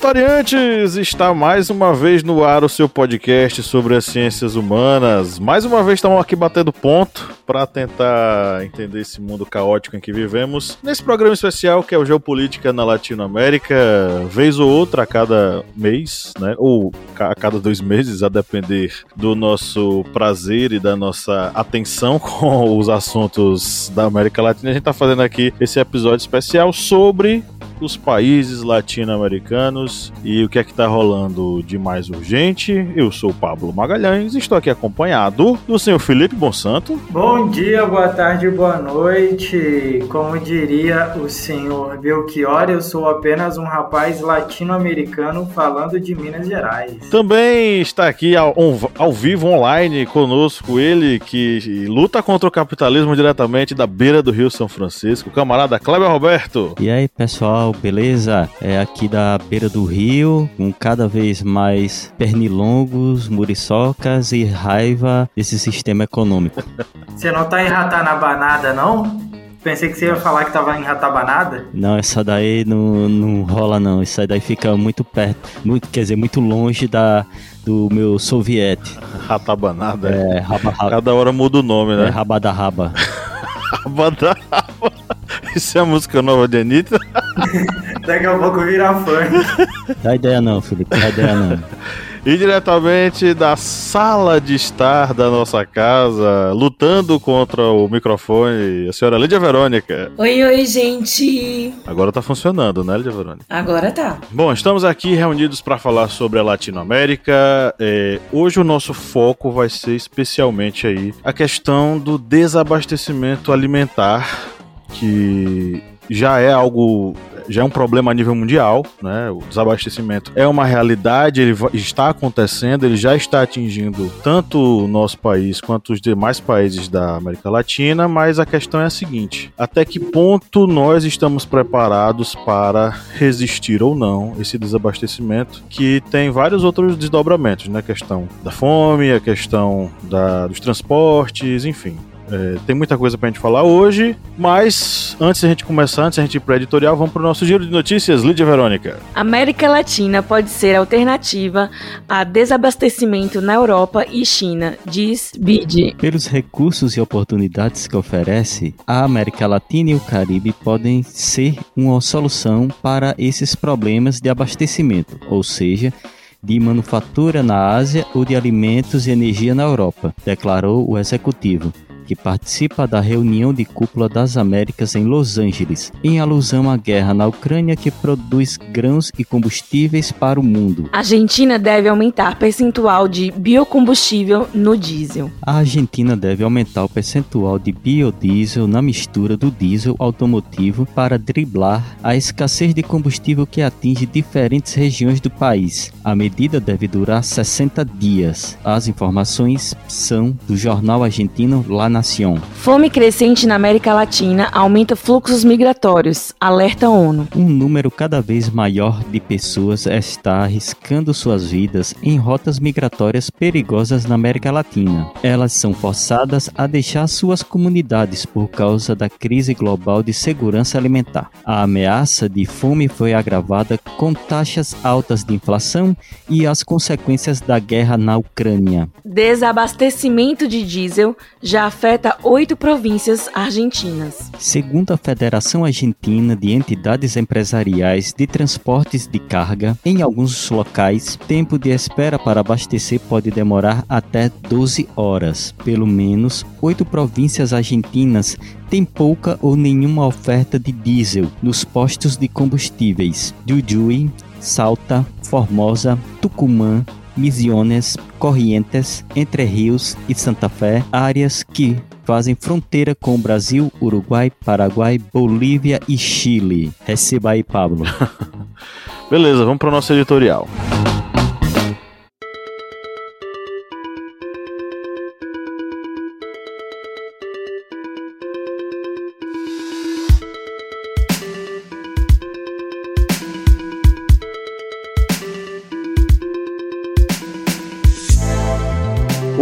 historiantes! Está mais uma vez no ar o seu podcast sobre as ciências humanas. Mais uma vez estamos aqui batendo ponto para tentar entender esse mundo caótico em que vivemos. Nesse programa especial que é o Geopolítica na Latinoamérica, vez ou outra a cada mês, né? Ou a cada dois meses, a depender do nosso prazer e da nossa atenção com os assuntos da América Latina. A gente está fazendo aqui esse episódio especial sobre os países latino-americanos e o que é que tá rolando de mais urgente. Eu sou o Pablo Magalhães e estou aqui acompanhado do senhor Felipe Bonsanto. Bom dia, boa tarde, boa noite. Como diria o senhor Belchior, eu sou apenas um rapaz latino-americano falando de Minas Gerais. Também está aqui ao, ao vivo online conosco ele que luta contra o capitalismo diretamente da beira do Rio São Francisco, o camarada Kleber Roberto. E aí, pessoal, beleza? É aqui da beira do rio, com cada vez mais pernilongos, muriçocas e raiva desse sistema econômico. Você não tá em Ratanabanada, não? Pensei que você ia falar que tava em Ratabanada. Não, essa daí não, não rola não. Isso daí fica muito perto, muito, quer dizer, muito longe da, do meu soviete. Ratabanada? É, raba, raba. Cada hora muda o nome, né? É, rabada raba. rabada raba. Isso é a música nova de Anitta? Daqui a pouco vira fã. Dá ideia não, Felipe, dá ideia não. E diretamente da sala de estar da nossa casa, lutando contra o microfone, a senhora Lídia Verônica. Oi, oi, gente. Agora tá funcionando, né, Lídia Verônica? Agora tá. Bom, estamos aqui reunidos para falar sobre a Latinoamérica. É, hoje o nosso foco vai ser especialmente aí a questão do desabastecimento alimentar que já é algo já é um problema a nível mundial, né? O desabastecimento é uma realidade, ele está acontecendo, ele já está atingindo tanto o nosso país quanto os demais países da América Latina, mas a questão é a seguinte: até que ponto nós estamos preparados para resistir ou não esse desabastecimento, que tem vários outros desdobramentos, né? A questão da fome, a questão da, dos transportes, enfim. É, tem muita coisa pra gente falar hoje, mas antes da gente começar, antes da gente ir pro editorial, vamos pro nosso giro de notícias. Lídia Verônica. América Latina pode ser alternativa a desabastecimento na Europa e China, diz BID. Pelos recursos e oportunidades que oferece, a América Latina e o Caribe podem ser uma solução para esses problemas de abastecimento, ou seja, de manufatura na Ásia ou de alimentos e energia na Europa, declarou o executivo que participa da reunião de cúpula das Américas em Los Angeles, em alusão à guerra na Ucrânia que produz grãos e combustíveis para o mundo. A Argentina deve aumentar percentual de biocombustível no diesel. A Argentina deve aumentar o percentual de biodiesel na mistura do diesel automotivo para driblar a escassez de combustível que atinge diferentes regiões do país. A medida deve durar 60 dias. As informações são do jornal argentino La Nación. Fome crescente na América Latina aumenta fluxos migratórios, alerta ONU. Um número cada vez maior de pessoas está arriscando suas vidas em rotas migratórias perigosas na América Latina. Elas são forçadas a deixar suas comunidades por causa da crise global de segurança alimentar. A ameaça de fome foi agravada com taxas altas de inflação e as consequências da guerra na Ucrânia. Desabastecimento de diesel já afeta oito províncias argentinas. Segundo a Federação Argentina de Entidades Empresariais de Transportes de Carga, em alguns locais, tempo de espera para abastecer pode demorar até 12 horas. Pelo menos oito províncias argentinas têm pouca ou nenhuma oferta de diesel nos postos de combustíveis. Jujuy, Salta, Formosa, Tucumã, Misiones, Corrientes, Entre Rios e Santa Fé, áreas que fazem fronteira com o Brasil, Uruguai, Paraguai, Bolívia e Chile. Receba aí, Pablo. Beleza, vamos para o nosso editorial.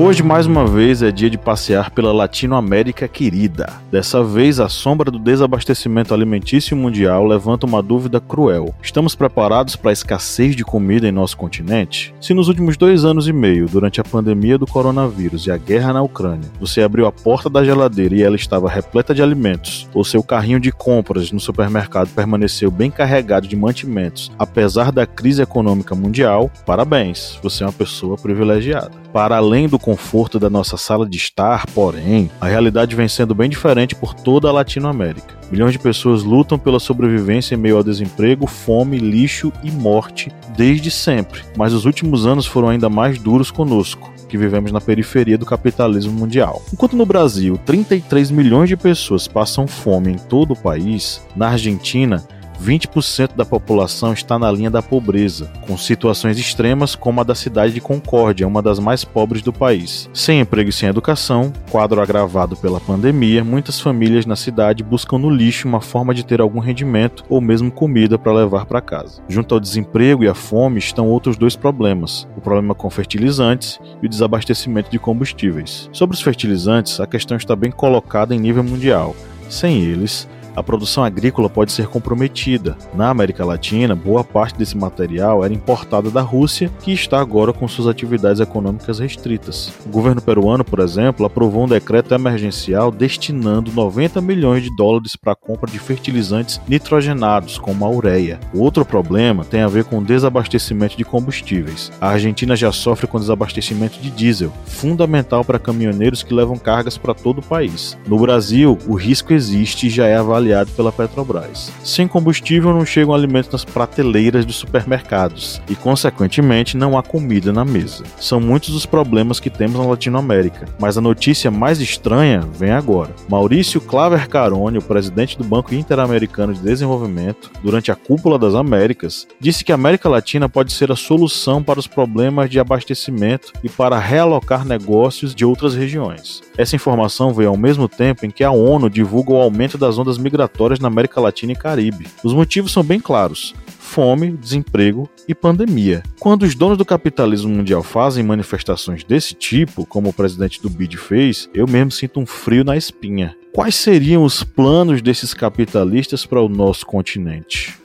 Hoje, mais uma vez, é dia de passear pela Latinoamérica querida. Dessa vez, a sombra do desabastecimento alimentício mundial levanta uma dúvida cruel. Estamos preparados para a escassez de comida em nosso continente? Se nos últimos dois anos e meio, durante a pandemia do coronavírus e a guerra na Ucrânia, você abriu a porta da geladeira e ela estava repleta de alimentos, ou seu carrinho de compras no supermercado permaneceu bem carregado de mantimentos, apesar da crise econômica mundial, parabéns, você é uma pessoa privilegiada. Para além do conforto da nossa sala de estar, porém, a realidade vem sendo bem diferente por toda a Latinoamérica. Milhões de pessoas lutam pela sobrevivência em meio ao desemprego, fome, lixo e morte desde sempre, mas os últimos anos foram ainda mais duros conosco que vivemos na periferia do capitalismo mundial. Enquanto no Brasil 33 milhões de pessoas passam fome em todo o país, na Argentina 20% da população está na linha da pobreza, com situações extremas como a da cidade de Concórdia, uma das mais pobres do país. Sem emprego e sem educação, quadro agravado pela pandemia, muitas famílias na cidade buscam no lixo uma forma de ter algum rendimento ou mesmo comida para levar para casa. Junto ao desemprego e à fome estão outros dois problemas: o problema com fertilizantes e o desabastecimento de combustíveis. Sobre os fertilizantes, a questão está bem colocada em nível mundial. Sem eles, a produção agrícola pode ser comprometida. Na América Latina, boa parte desse material era importada da Rússia, que está agora com suas atividades econômicas restritas. O governo peruano, por exemplo, aprovou um decreto emergencial destinando 90 milhões de dólares para a compra de fertilizantes nitrogenados, como a ureia. Outro problema tem a ver com o desabastecimento de combustíveis. A Argentina já sofre com desabastecimento de diesel, fundamental para caminhoneiros que levam cargas para todo o país. No Brasil, o risco existe e já é avaliado avaliado pela Petrobras. Sem combustível não chegam alimentos nas prateleiras dos supermercados e, consequentemente, não há comida na mesa. São muitos os problemas que temos na Latinoamérica, mas a notícia mais estranha vem agora. Maurício Claver Carone, o presidente do Banco Interamericano de Desenvolvimento, durante a Cúpula das Américas, disse que a América Latina pode ser a solução para os problemas de abastecimento e para realocar negócios de outras regiões. Essa informação veio ao mesmo tempo em que a ONU divulga o aumento das ondas migratórias na América Latina e Caribe. Os motivos são bem claros: fome, desemprego e pandemia. Quando os donos do capitalismo mundial fazem manifestações desse tipo, como o presidente do BID fez, eu mesmo sinto um frio na espinha. Quais seriam os planos desses capitalistas para o nosso continente?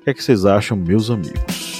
O que, é que vocês acham, meus amigos?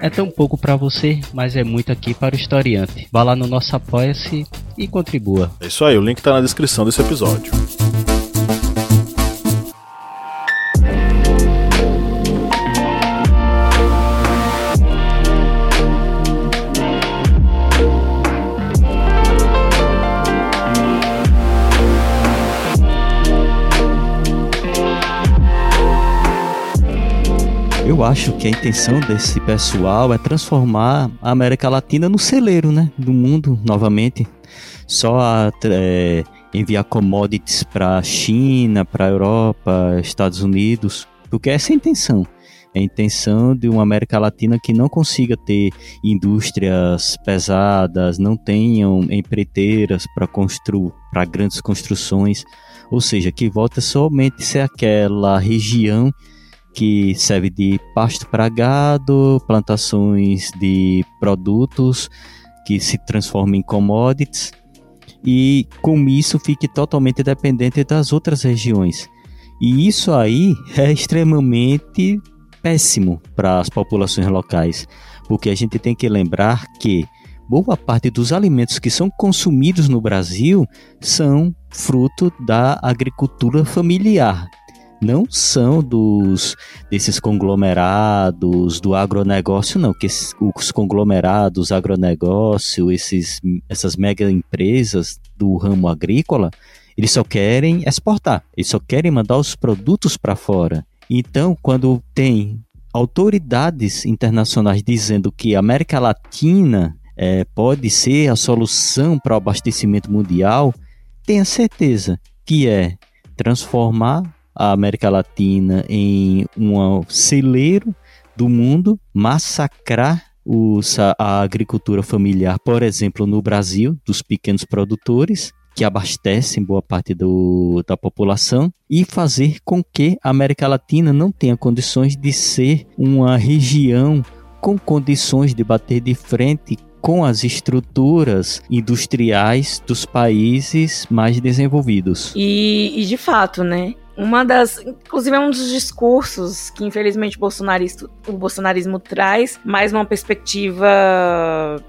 É tão pouco para você, mas é muito aqui para o historiante. Vá lá no nosso Apoia-se e contribua. É isso aí, o link está na descrição desse episódio. Eu acho que a intenção desse pessoal é transformar a América Latina no celeiro, né, do mundo novamente. Só a, é, enviar commodities para China, para Europa, Estados Unidos, porque essa é a intenção. É a intenção de uma América Latina que não consiga ter indústrias pesadas, não tenham empreiteiras para construir para grandes construções, ou seja, que volta somente a ser aquela região que serve de pasto para gado, plantações de produtos que se transformam em commodities e com isso fique totalmente dependente das outras regiões. E isso aí é extremamente péssimo para as populações locais, porque a gente tem que lembrar que boa parte dos alimentos que são consumidos no Brasil são fruto da agricultura familiar. Não são dos desses conglomerados do agronegócio, não, que os conglomerados, agronegócio, esses, essas mega empresas do ramo agrícola, eles só querem exportar, eles só querem mandar os produtos para fora. Então, quando tem autoridades internacionais dizendo que a América Latina é, pode ser a solução para o abastecimento mundial, tenha certeza que é transformar a América Latina em um celeiro do mundo, massacrar a agricultura familiar, por exemplo, no Brasil, dos pequenos produtores, que abastecem boa parte do, da população e fazer com que a América Latina não tenha condições de ser uma região com condições de bater de frente com as estruturas industriais dos países mais desenvolvidos. E, e de fato, né? Uma das. Inclusive, é um dos discursos que, infelizmente, o, o bolsonarismo traz mais uma perspectiva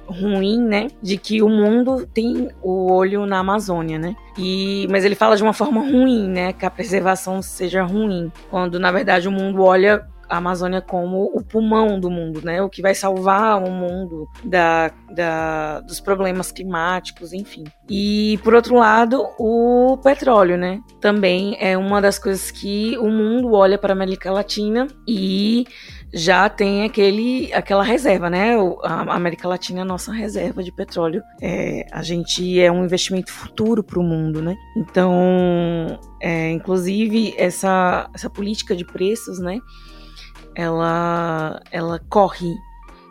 ruim, né? De que o mundo tem o olho na Amazônia, né? E, mas ele fala de uma forma ruim, né? Que a preservação seja ruim. Quando, na verdade, o mundo olha a Amazônia como o pulmão do mundo, né? O que vai salvar o mundo da, da, dos problemas climáticos, enfim. E por outro lado, o petróleo, né? Também é uma das coisas que o mundo olha para a América Latina e já tem aquele, aquela reserva, né? A América Latina é a nossa reserva de petróleo. É, a gente é um investimento futuro para o mundo, né? Então, é, inclusive, essa, essa política de preços, né? Ela, ela corre,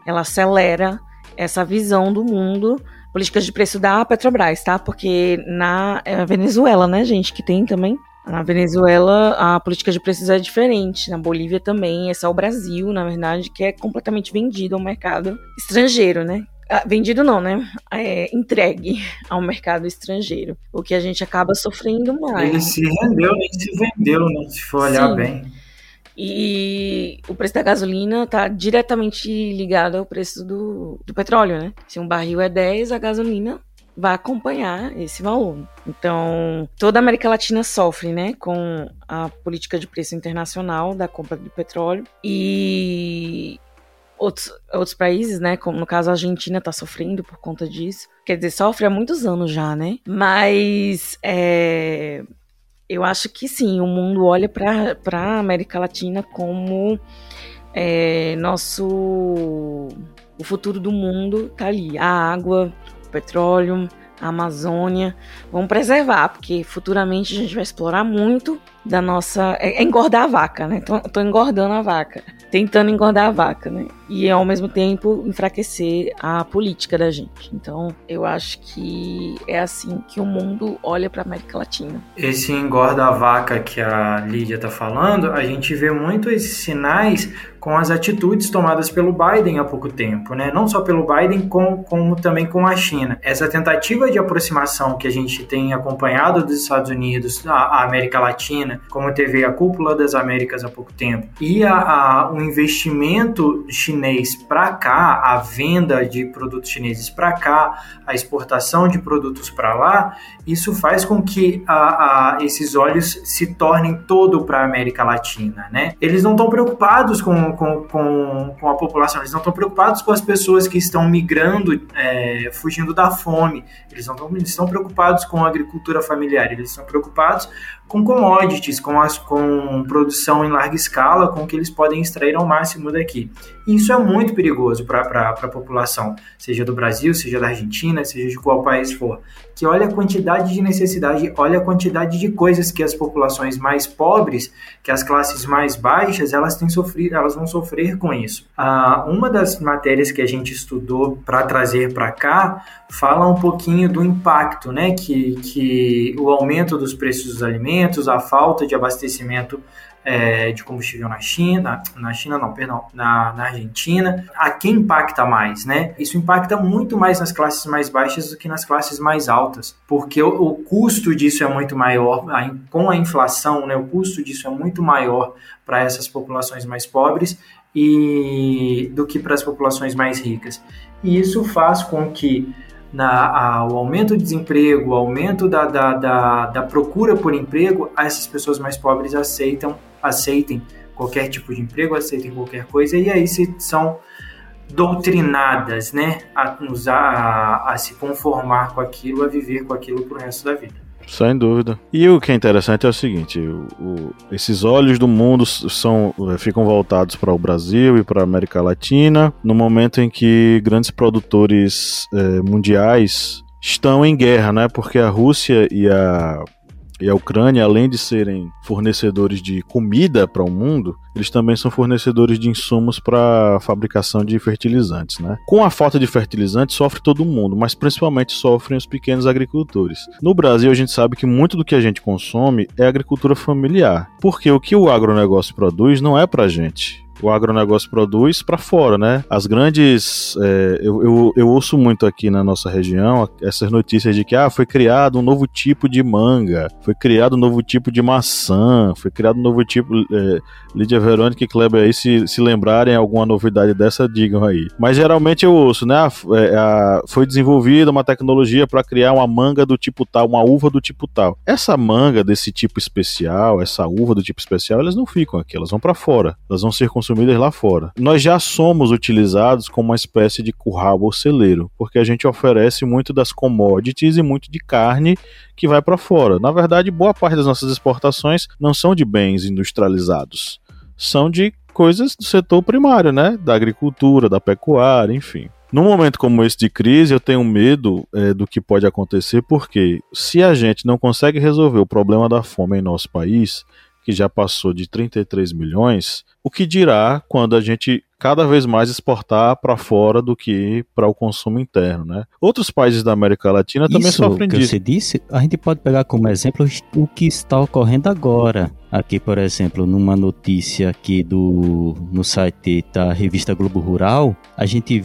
ela acelera essa visão do mundo, políticas de preço da Petrobras, tá? Porque na é Venezuela, né, gente, que tem também. Na Venezuela, a política de preços é diferente. Na Bolívia também. É só o Brasil, na verdade, que é completamente vendido ao mercado estrangeiro, né? Ah, vendido não, né? É, entregue ao mercado estrangeiro. O que a gente acaba sofrendo mais. Ele se rendeu, nem se vendeu, né? Se for olhar Sim. bem. E o preço da gasolina está diretamente ligado ao preço do, do petróleo, né? Se um barril é 10, a gasolina vai acompanhar esse valor. Então, toda a América Latina sofre, né, com a política de preço internacional da compra de petróleo e outros, outros países, né, como no caso a Argentina está sofrendo por conta disso. Quer dizer, sofre há muitos anos já, né? Mas é, eu acho que sim, o mundo olha para a América Latina como é, nosso. O futuro do mundo tá ali. A água, o petróleo, a Amazônia. Vamos preservar, porque futuramente a gente vai explorar muito da nossa. É, é engordar a vaca, né? Tô engordando a vaca. Tentando engordar a vaca, né? E ao mesmo tempo enfraquecer a política da gente. Então, eu acho que é assim que o mundo olha para América Latina. Esse engorda a vaca que a Lídia tá falando, a gente vê muito esses sinais com as atitudes tomadas pelo Biden há pouco tempo, né? Não só pelo Biden, como, como também com a China. Essa tentativa de aproximação que a gente tem acompanhado dos Estados Unidos à América Latina como teve a Cúpula das Américas há pouco tempo, e a, a o investimento chinês para cá, a venda de produtos chineses para cá, a exportação de produtos para lá, isso faz com que a, a, esses olhos se tornem todo para a América Latina, né? Eles não estão preocupados com, com, com, com, a população, eles não estão preocupados com as pessoas que estão migrando, é, fugindo da fome, eles não estão preocupados com a agricultura familiar, eles estão preocupados com commodities, com, as, com produção em larga escala, com o que eles podem extrair ao máximo daqui. E isso é muito perigoso para a população, seja do Brasil, seja da Argentina, seja de qual país for. Que olha a quantidade de necessidade, olha a quantidade de coisas que as populações mais pobres, que as classes mais baixas, elas têm sofrido, elas vão sofrer com isso. Ah, uma das matérias que a gente estudou para trazer para cá fala um pouquinho do impacto, né, que, que o aumento dos preços dos alimentos, a falta de abastecimento é, de combustível na China, na China não, perdão, na, na Argentina, a quem impacta mais, né? Isso impacta muito mais nas classes mais baixas do que nas classes mais altas, porque o, o custo disso é muito maior, a, com a inflação, né, o custo disso é muito maior para essas populações mais pobres e do que para as populações mais ricas. E isso faz com que na, o aumento do desemprego, o aumento da, da, da, da procura por emprego, essas pessoas mais pobres aceitam, aceitem qualquer tipo de emprego, aceitem qualquer coisa, e aí se são doutrinadas, né, a, a, a se conformar com aquilo, a viver com aquilo pro resto da vida. Sem dúvida. E o que é interessante é o seguinte: o, o, esses olhos do mundo são, eh, ficam voltados para o Brasil e para a América Latina no momento em que grandes produtores eh, mundiais estão em guerra, né? Porque a Rússia e a e a Ucrânia, além de serem fornecedores de comida para o mundo, eles também são fornecedores de insumos para a fabricação de fertilizantes. Né? Com a falta de fertilizantes, sofre todo mundo, mas principalmente sofrem os pequenos agricultores. No Brasil, a gente sabe que muito do que a gente consome é agricultura familiar, porque o que o agronegócio produz não é para a gente o agronegócio produz para fora, né? As grandes. É, eu, eu, eu, ouço muito aqui na nossa região essas notícias de que ah, foi criado um novo tipo de manga, foi criado um novo tipo de maçã, foi criado um novo tipo. É, Lídia Verônica e Kleber aí, se, se lembrarem alguma novidade dessa, digam aí. Mas geralmente eu ouço, né? A, é, a, foi desenvolvida uma tecnologia para criar uma manga do tipo tal, uma uva do tipo tal. Essa manga desse tipo especial, essa uva do tipo especial, elas não ficam aqui, elas vão para fora. Elas vão ser consumidas lá fora. Nós já somos utilizados como uma espécie de curral ou celeiro, porque a gente oferece muito das commodities e muito de carne que vai para fora. Na verdade, boa parte das nossas exportações não são de bens industrializados, são de coisas do setor primário, né? Da agricultura, da pecuária, enfim. Num momento como esse de crise, eu tenho medo é, do que pode acontecer, porque se a gente não consegue resolver o problema da fome em nosso país, que já passou de 33 milhões, o que dirá quando a gente cada vez mais exportar para fora do que para o consumo interno, né? Outros países da América Latina também Isso sofrem que disso. você disse, a gente pode pegar como exemplo o que está ocorrendo agora. Aqui, por exemplo, numa notícia aqui do no site da revista Globo Rural, a gente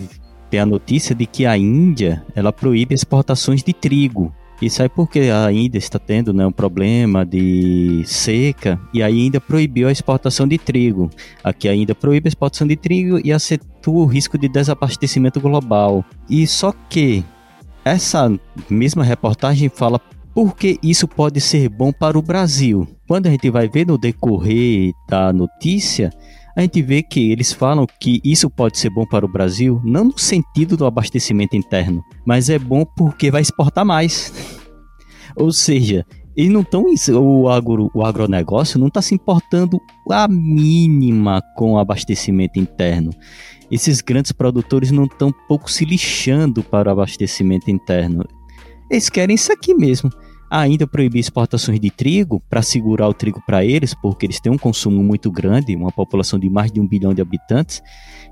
tem a notícia de que a Índia ela proíbe exportações de trigo. Isso aí porque a Índia está tendo né, um problema de seca e ainda proibiu a exportação de trigo. Aqui ainda proíbe a exportação de trigo e acentua o risco de desabastecimento global. E só que essa mesma reportagem fala por que isso pode ser bom para o Brasil. Quando a gente vai ver no decorrer da notícia, a gente vê que eles falam que isso pode ser bom para o Brasil, não no sentido do abastecimento interno, mas é bom porque vai exportar mais. Ou seja, eles não estão. O, agro, o agronegócio não está se importando a mínima com o abastecimento interno. Esses grandes produtores não estão pouco se lixando para o abastecimento interno. Eles querem isso aqui mesmo ainda proibir exportações de trigo para segurar o trigo para eles, porque eles têm um consumo muito grande, uma população de mais de um bilhão de habitantes,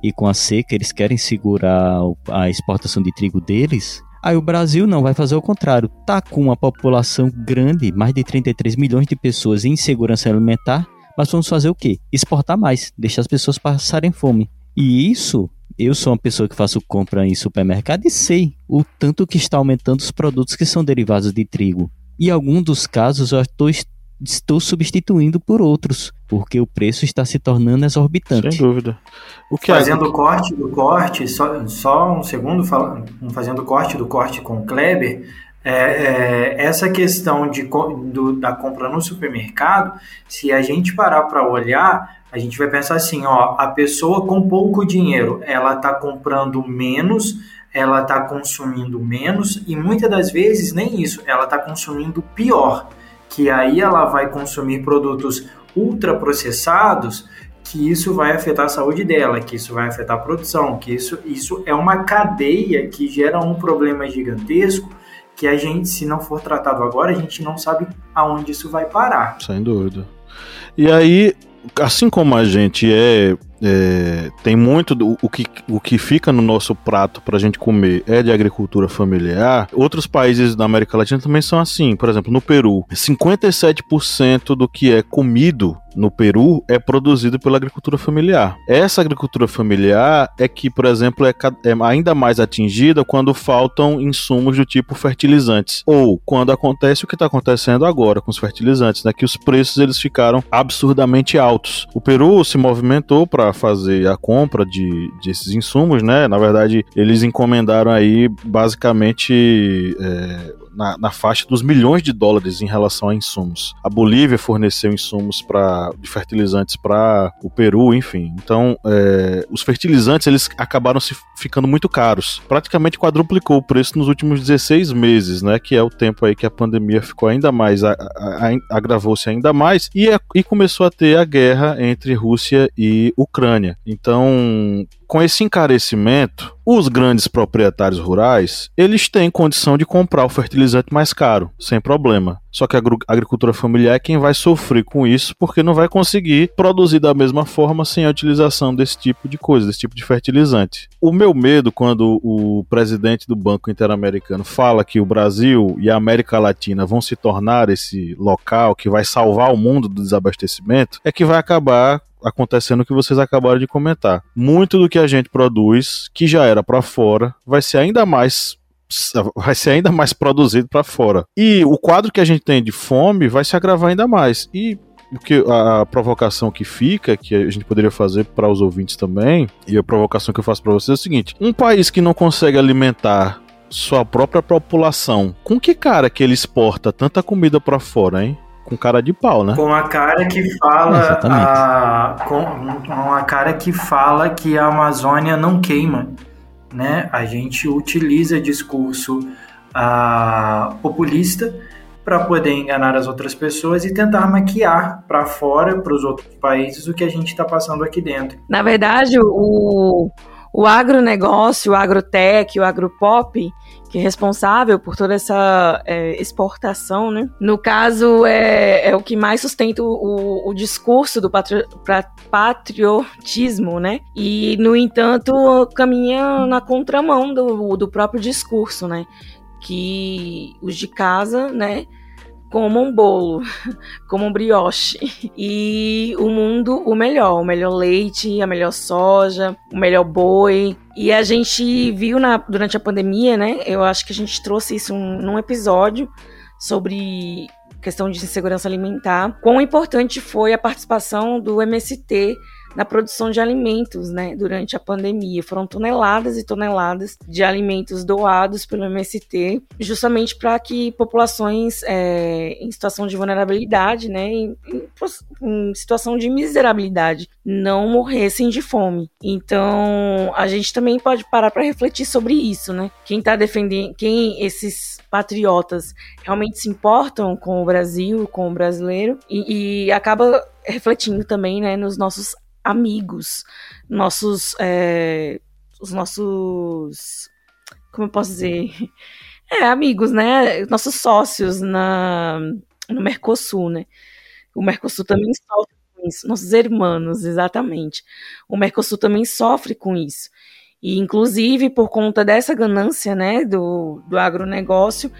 e com a seca eles querem segurar a exportação de trigo deles. Aí o Brasil não vai fazer o contrário, tá com uma população grande, mais de 33 milhões de pessoas em segurança alimentar, mas vamos fazer o quê? Exportar mais, deixar as pessoas passarem fome. E isso eu sou uma pessoa que faço compra em supermercado e sei o tanto que está aumentando os produtos que são derivados de trigo. E algum dos casos eu estou, estou substituindo por outros, porque o preço está se tornando exorbitante. Sem dúvida. O que fazendo o é... corte do corte, só, só um segundo, fazendo o corte do corte com o Kleber, é, é, essa questão de, do, da compra no supermercado, se a gente parar para olhar, a gente vai pensar assim, ó, a pessoa com pouco dinheiro, ela está comprando menos ela está consumindo menos e muitas das vezes nem isso, ela está consumindo pior, que aí ela vai consumir produtos ultraprocessados, que isso vai afetar a saúde dela, que isso vai afetar a produção, que isso, isso é uma cadeia que gera um problema gigantesco que a gente, se não for tratado agora, a gente não sabe aonde isso vai parar. Sem dúvida. E aí, assim como a gente é é, tem muito do, o, que, o que fica no nosso prato para a gente comer é de agricultura familiar. Outros países da América Latina também são assim. Por exemplo, no Peru, 57% do que é comido no Peru é produzido pela agricultura familiar. Essa agricultura familiar é que, por exemplo, é, é ainda mais atingida quando faltam insumos do tipo fertilizantes ou quando acontece o que está acontecendo agora com os fertilizantes, né, que os preços eles ficaram absurdamente altos. O Peru se movimentou para fazer a compra de, desses insumos, né? Na verdade, eles encomendaram aí basicamente é, na, na, faixa dos milhões de dólares em relação a insumos. A Bolívia forneceu insumos para de fertilizantes para o Peru, enfim. Então, é, os fertilizantes eles acabaram se ficando muito caros. Praticamente quadruplicou o preço nos últimos 16 meses, né? Que é o tempo aí que a pandemia ficou ainda mais agravou-se ainda mais e, e começou a ter a guerra entre Rússia e Ucrânia. Então, com esse encarecimento, os grandes proprietários rurais, eles têm condição de comprar o fertilizante mais caro, sem problema. Só que a agricultura familiar é quem vai sofrer com isso, porque não vai conseguir produzir da mesma forma sem a utilização desse tipo de coisa, desse tipo de fertilizante. O meu medo quando o presidente do Banco Interamericano fala que o Brasil e a América Latina vão se tornar esse local que vai salvar o mundo do desabastecimento, é que vai acabar acontecendo o que vocês acabaram de comentar. Muito do que a gente produz, que já era para fora, vai ser ainda mais vai ser ainda mais produzido para fora. E o quadro que a gente tem de fome vai se agravar ainda mais. E o que a provocação que fica, que a gente poderia fazer para os ouvintes também, e a provocação que eu faço para vocês é o seguinte: um país que não consegue alimentar sua própria população, com que cara que ele exporta tanta comida para fora, hein? Com cara de pau, né? Com a cara que fala. A, com, com a cara que fala que a Amazônia não queima. Né? A gente utiliza discurso a, populista para poder enganar as outras pessoas e tentar maquiar para fora, para os outros países, o que a gente está passando aqui dentro. Na verdade, o, o agronegócio, o agrotech, o agropop, que é responsável por toda essa é, exportação, né? No caso, é, é o que mais sustenta o, o discurso do patri, patriotismo, né? E, no entanto, caminha na contramão do, do próprio discurso, né? Que os de casa, né? Como um bolo, como um brioche. E o mundo, o melhor, o melhor leite, a melhor soja, o melhor boi. E a gente viu na, durante a pandemia, né? Eu acho que a gente trouxe isso um, num episódio sobre questão de segurança alimentar. Quão importante foi a participação do MST na produção de alimentos, né, durante a pandemia. Foram toneladas e toneladas de alimentos doados pelo MST, justamente para que populações é, em situação de vulnerabilidade, né, em, em, situação de miserabilidade, não morressem de fome. Então, a gente também pode parar para refletir sobre isso, né? Quem está defendendo, quem esses patriotas realmente se importam com o Brasil, com o brasileiro e, e acaba refletindo também, né, nos nossos amigos, nossos. É, os nossos. Como eu posso dizer? É, amigos, né? Nossos sócios na, no Mercosul, né? O Mercosul também sofre com isso. Nossos irmãos, exatamente. O Mercosul também sofre com isso. E, inclusive, por conta dessa ganância né, do, do agronegócio,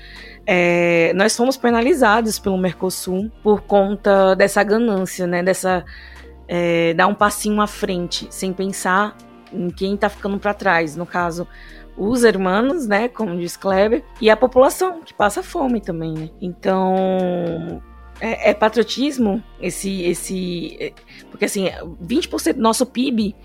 é, nós fomos penalizados pelo Mercosul por conta dessa ganância, né, dessa é, dar um passinho à frente, sem pensar em quem está ficando para trás. No caso, os hermanos, né, como diz Kleber, e a população, que passa fome também, né? Então, é, é patriotismo esse, esse... É, porque, assim, 20% do nosso PIB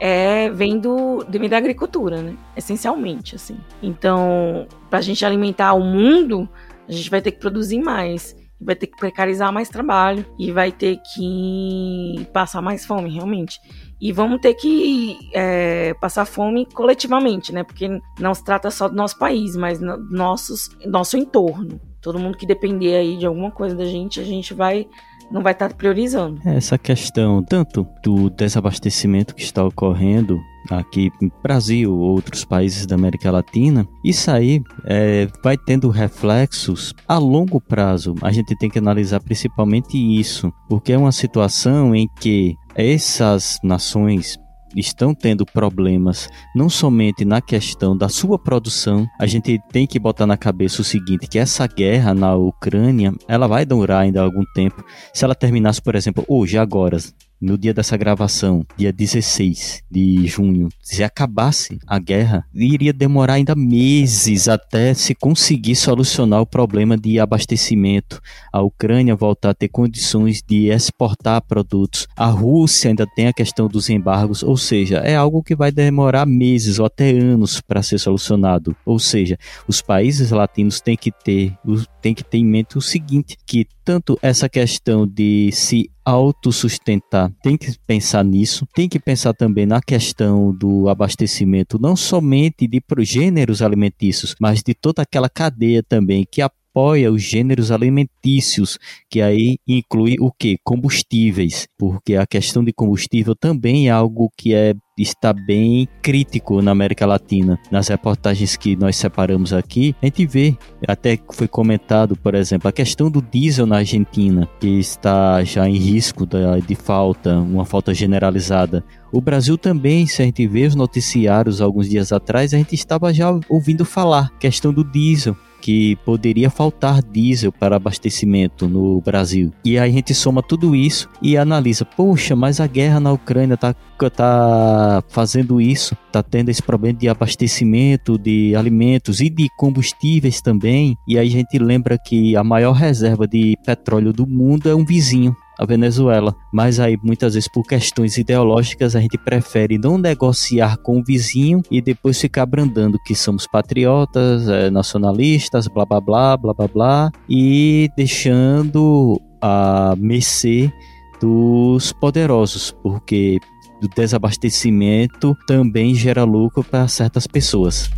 é, vem do, da agricultura, né? Essencialmente, assim. Então, para a gente alimentar o mundo, a gente vai ter que produzir mais vai ter que precarizar mais trabalho e vai ter que passar mais fome, realmente. E vamos ter que é, passar fome coletivamente, né? Porque não se trata só do nosso país, mas no nossos, nosso entorno. Todo mundo que depender aí de alguma coisa da gente, a gente vai não vai estar priorizando. Essa questão tanto do desabastecimento que está ocorrendo aqui no Brasil, outros países da América Latina, isso aí é, vai tendo reflexos a longo prazo. A gente tem que analisar principalmente isso, porque é uma situação em que essas nações estão tendo problemas não somente na questão da sua produção, a gente tem que botar na cabeça o seguinte, que essa guerra na Ucrânia, ela vai durar ainda algum tempo. Se ela terminasse, por exemplo, hoje, agora, no dia dessa gravação, dia 16 de junho, se acabasse a guerra, iria demorar ainda meses até se conseguir solucionar o problema de abastecimento. A Ucrânia voltar a ter condições de exportar produtos. A Rússia ainda tem a questão dos embargos, ou seja, é algo que vai demorar meses ou até anos para ser solucionado. Ou seja, os países latinos têm que ter, têm que ter em mente o seguinte, que tanto essa questão de se autossustentar, tem que pensar nisso, tem que pensar também na questão do abastecimento, não somente de gêneros alimentícios, mas de toda aquela cadeia também que apoia os gêneros alimentícios, que aí inclui o que? Combustíveis, porque a questão de combustível também é algo que é está bem crítico na América Latina. Nas reportagens que nós separamos aqui, a gente vê, até foi comentado, por exemplo, a questão do diesel na Argentina, que está já em risco de, de falta, uma falta generalizada. O Brasil também, se a gente vê os noticiários alguns dias atrás, a gente estava já ouvindo falar questão do diesel que poderia faltar diesel para abastecimento no Brasil. E aí a gente soma tudo isso e analisa, poxa, mas a guerra na Ucrânia tá, tá fazendo isso, tá tendo esse problema de abastecimento de alimentos e de combustíveis também. E aí a gente lembra que a maior reserva de petróleo do mundo é um vizinho, a Venezuela. Mas aí muitas vezes por questões ideológicas a gente prefere não negociar com o vizinho e depois ficar brandando que somos patriotas, é, nacionalistas, blá blá blá blá blá blá e deixando a mercê dos poderosos, porque o desabastecimento também gera lucro para certas pessoas.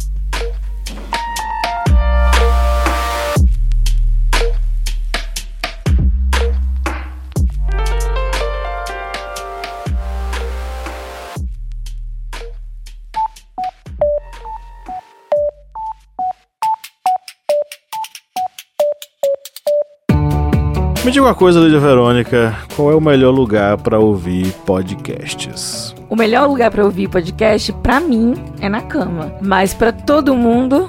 Me diga uma coisa, Lídia Verônica, qual é o melhor lugar para ouvir podcasts? O melhor lugar para ouvir podcast, para mim, é na cama. Mas para todo mundo,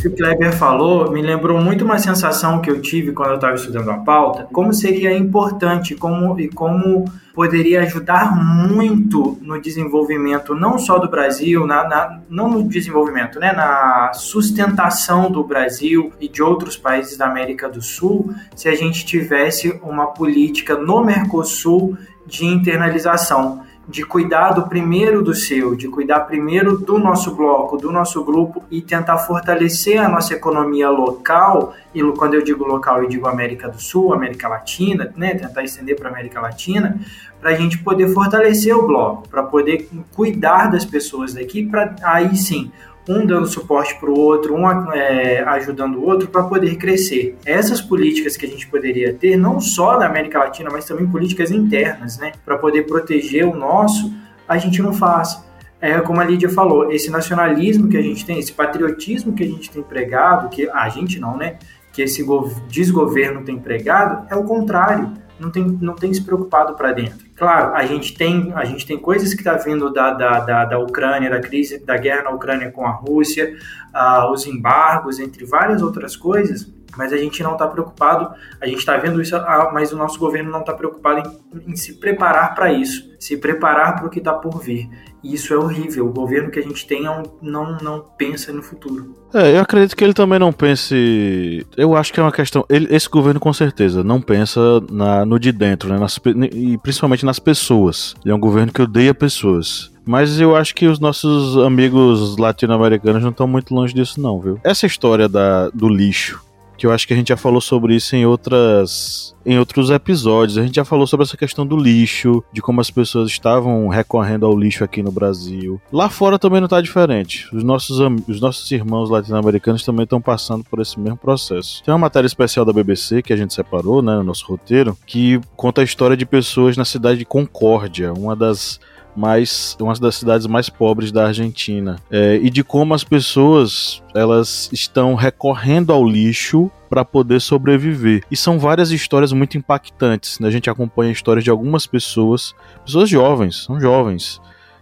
Que o Kleber falou me lembrou muito uma sensação que eu tive quando eu estava estudando a pauta, como seria importante como, e como poderia ajudar muito no desenvolvimento não só do Brasil, na, na, não no desenvolvimento, né, na sustentação do Brasil e de outros países da América do Sul, se a gente tivesse uma política no Mercosul de internalização de cuidar do primeiro do seu, de cuidar primeiro do nosso bloco, do nosso grupo e tentar fortalecer a nossa economia local. E quando eu digo local, eu digo América do Sul, América Latina, né? Tentar estender para América Latina, para a gente poder fortalecer o bloco, para poder cuidar das pessoas daqui, para aí sim um dando suporte para o outro, um é, ajudando o outro para poder crescer. Essas políticas que a gente poderia ter, não só na América Latina, mas também políticas internas, né, para poder proteger o nosso, a gente não faz. É como a Lídia falou, esse nacionalismo que a gente tem, esse patriotismo que a gente tem pregado, que a gente não, né, que esse desgoverno tem pregado, é o contrário não tem, não tem se preocupado para dentro. Claro, a gente tem, a gente tem coisas que está vindo da, da, da, da, Ucrânia, da crise, da guerra na Ucrânia com a Rússia, uh, os embargos, entre várias outras coisas, mas a gente não está preocupado, a gente está vendo isso, uh, mas o nosso governo não está preocupado em, em se preparar para isso, se preparar para o que está por vir. E isso é horrível. O governo que a gente tem é não, não pensa no futuro. É, eu acredito que ele também não pense. Eu acho que é uma questão. Ele, esse governo, com certeza, não pensa na, no de dentro, né? Nas, e principalmente nas pessoas. Ele é um governo que odeia pessoas. Mas eu acho que os nossos amigos latino-americanos não estão muito longe disso, não, viu? Essa história da, do lixo, que eu acho que a gente já falou sobre isso em outras em outros episódios. A gente já falou sobre essa questão do lixo, de como as pessoas estavam recorrendo ao lixo aqui no Brasil. Lá fora também não está diferente. Os nossos, os nossos irmãos latino-americanos também estão passando por esse mesmo processo. Tem uma matéria especial da BBC que a gente separou, né, no nosso roteiro, que conta a história de pessoas na cidade de Concórdia, uma das mais uma das cidades mais pobres da Argentina é, e de como as pessoas elas estão recorrendo ao lixo para poder sobreviver. E são várias histórias muito impactantes. Né? A gente acompanha histórias de algumas pessoas, pessoas jovens, são jovens,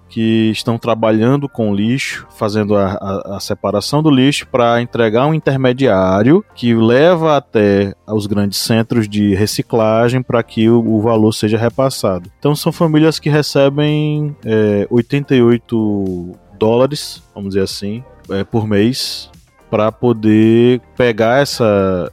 que estão trabalhando com lixo, fazendo a, a, a separação do lixo para entregar um intermediário que leva até os grandes centros de reciclagem para que o, o, valor seja repassado. Então são famílias que recebem é, 88 dólares, vamos dizer assim, é, por mês para poder pegar essa,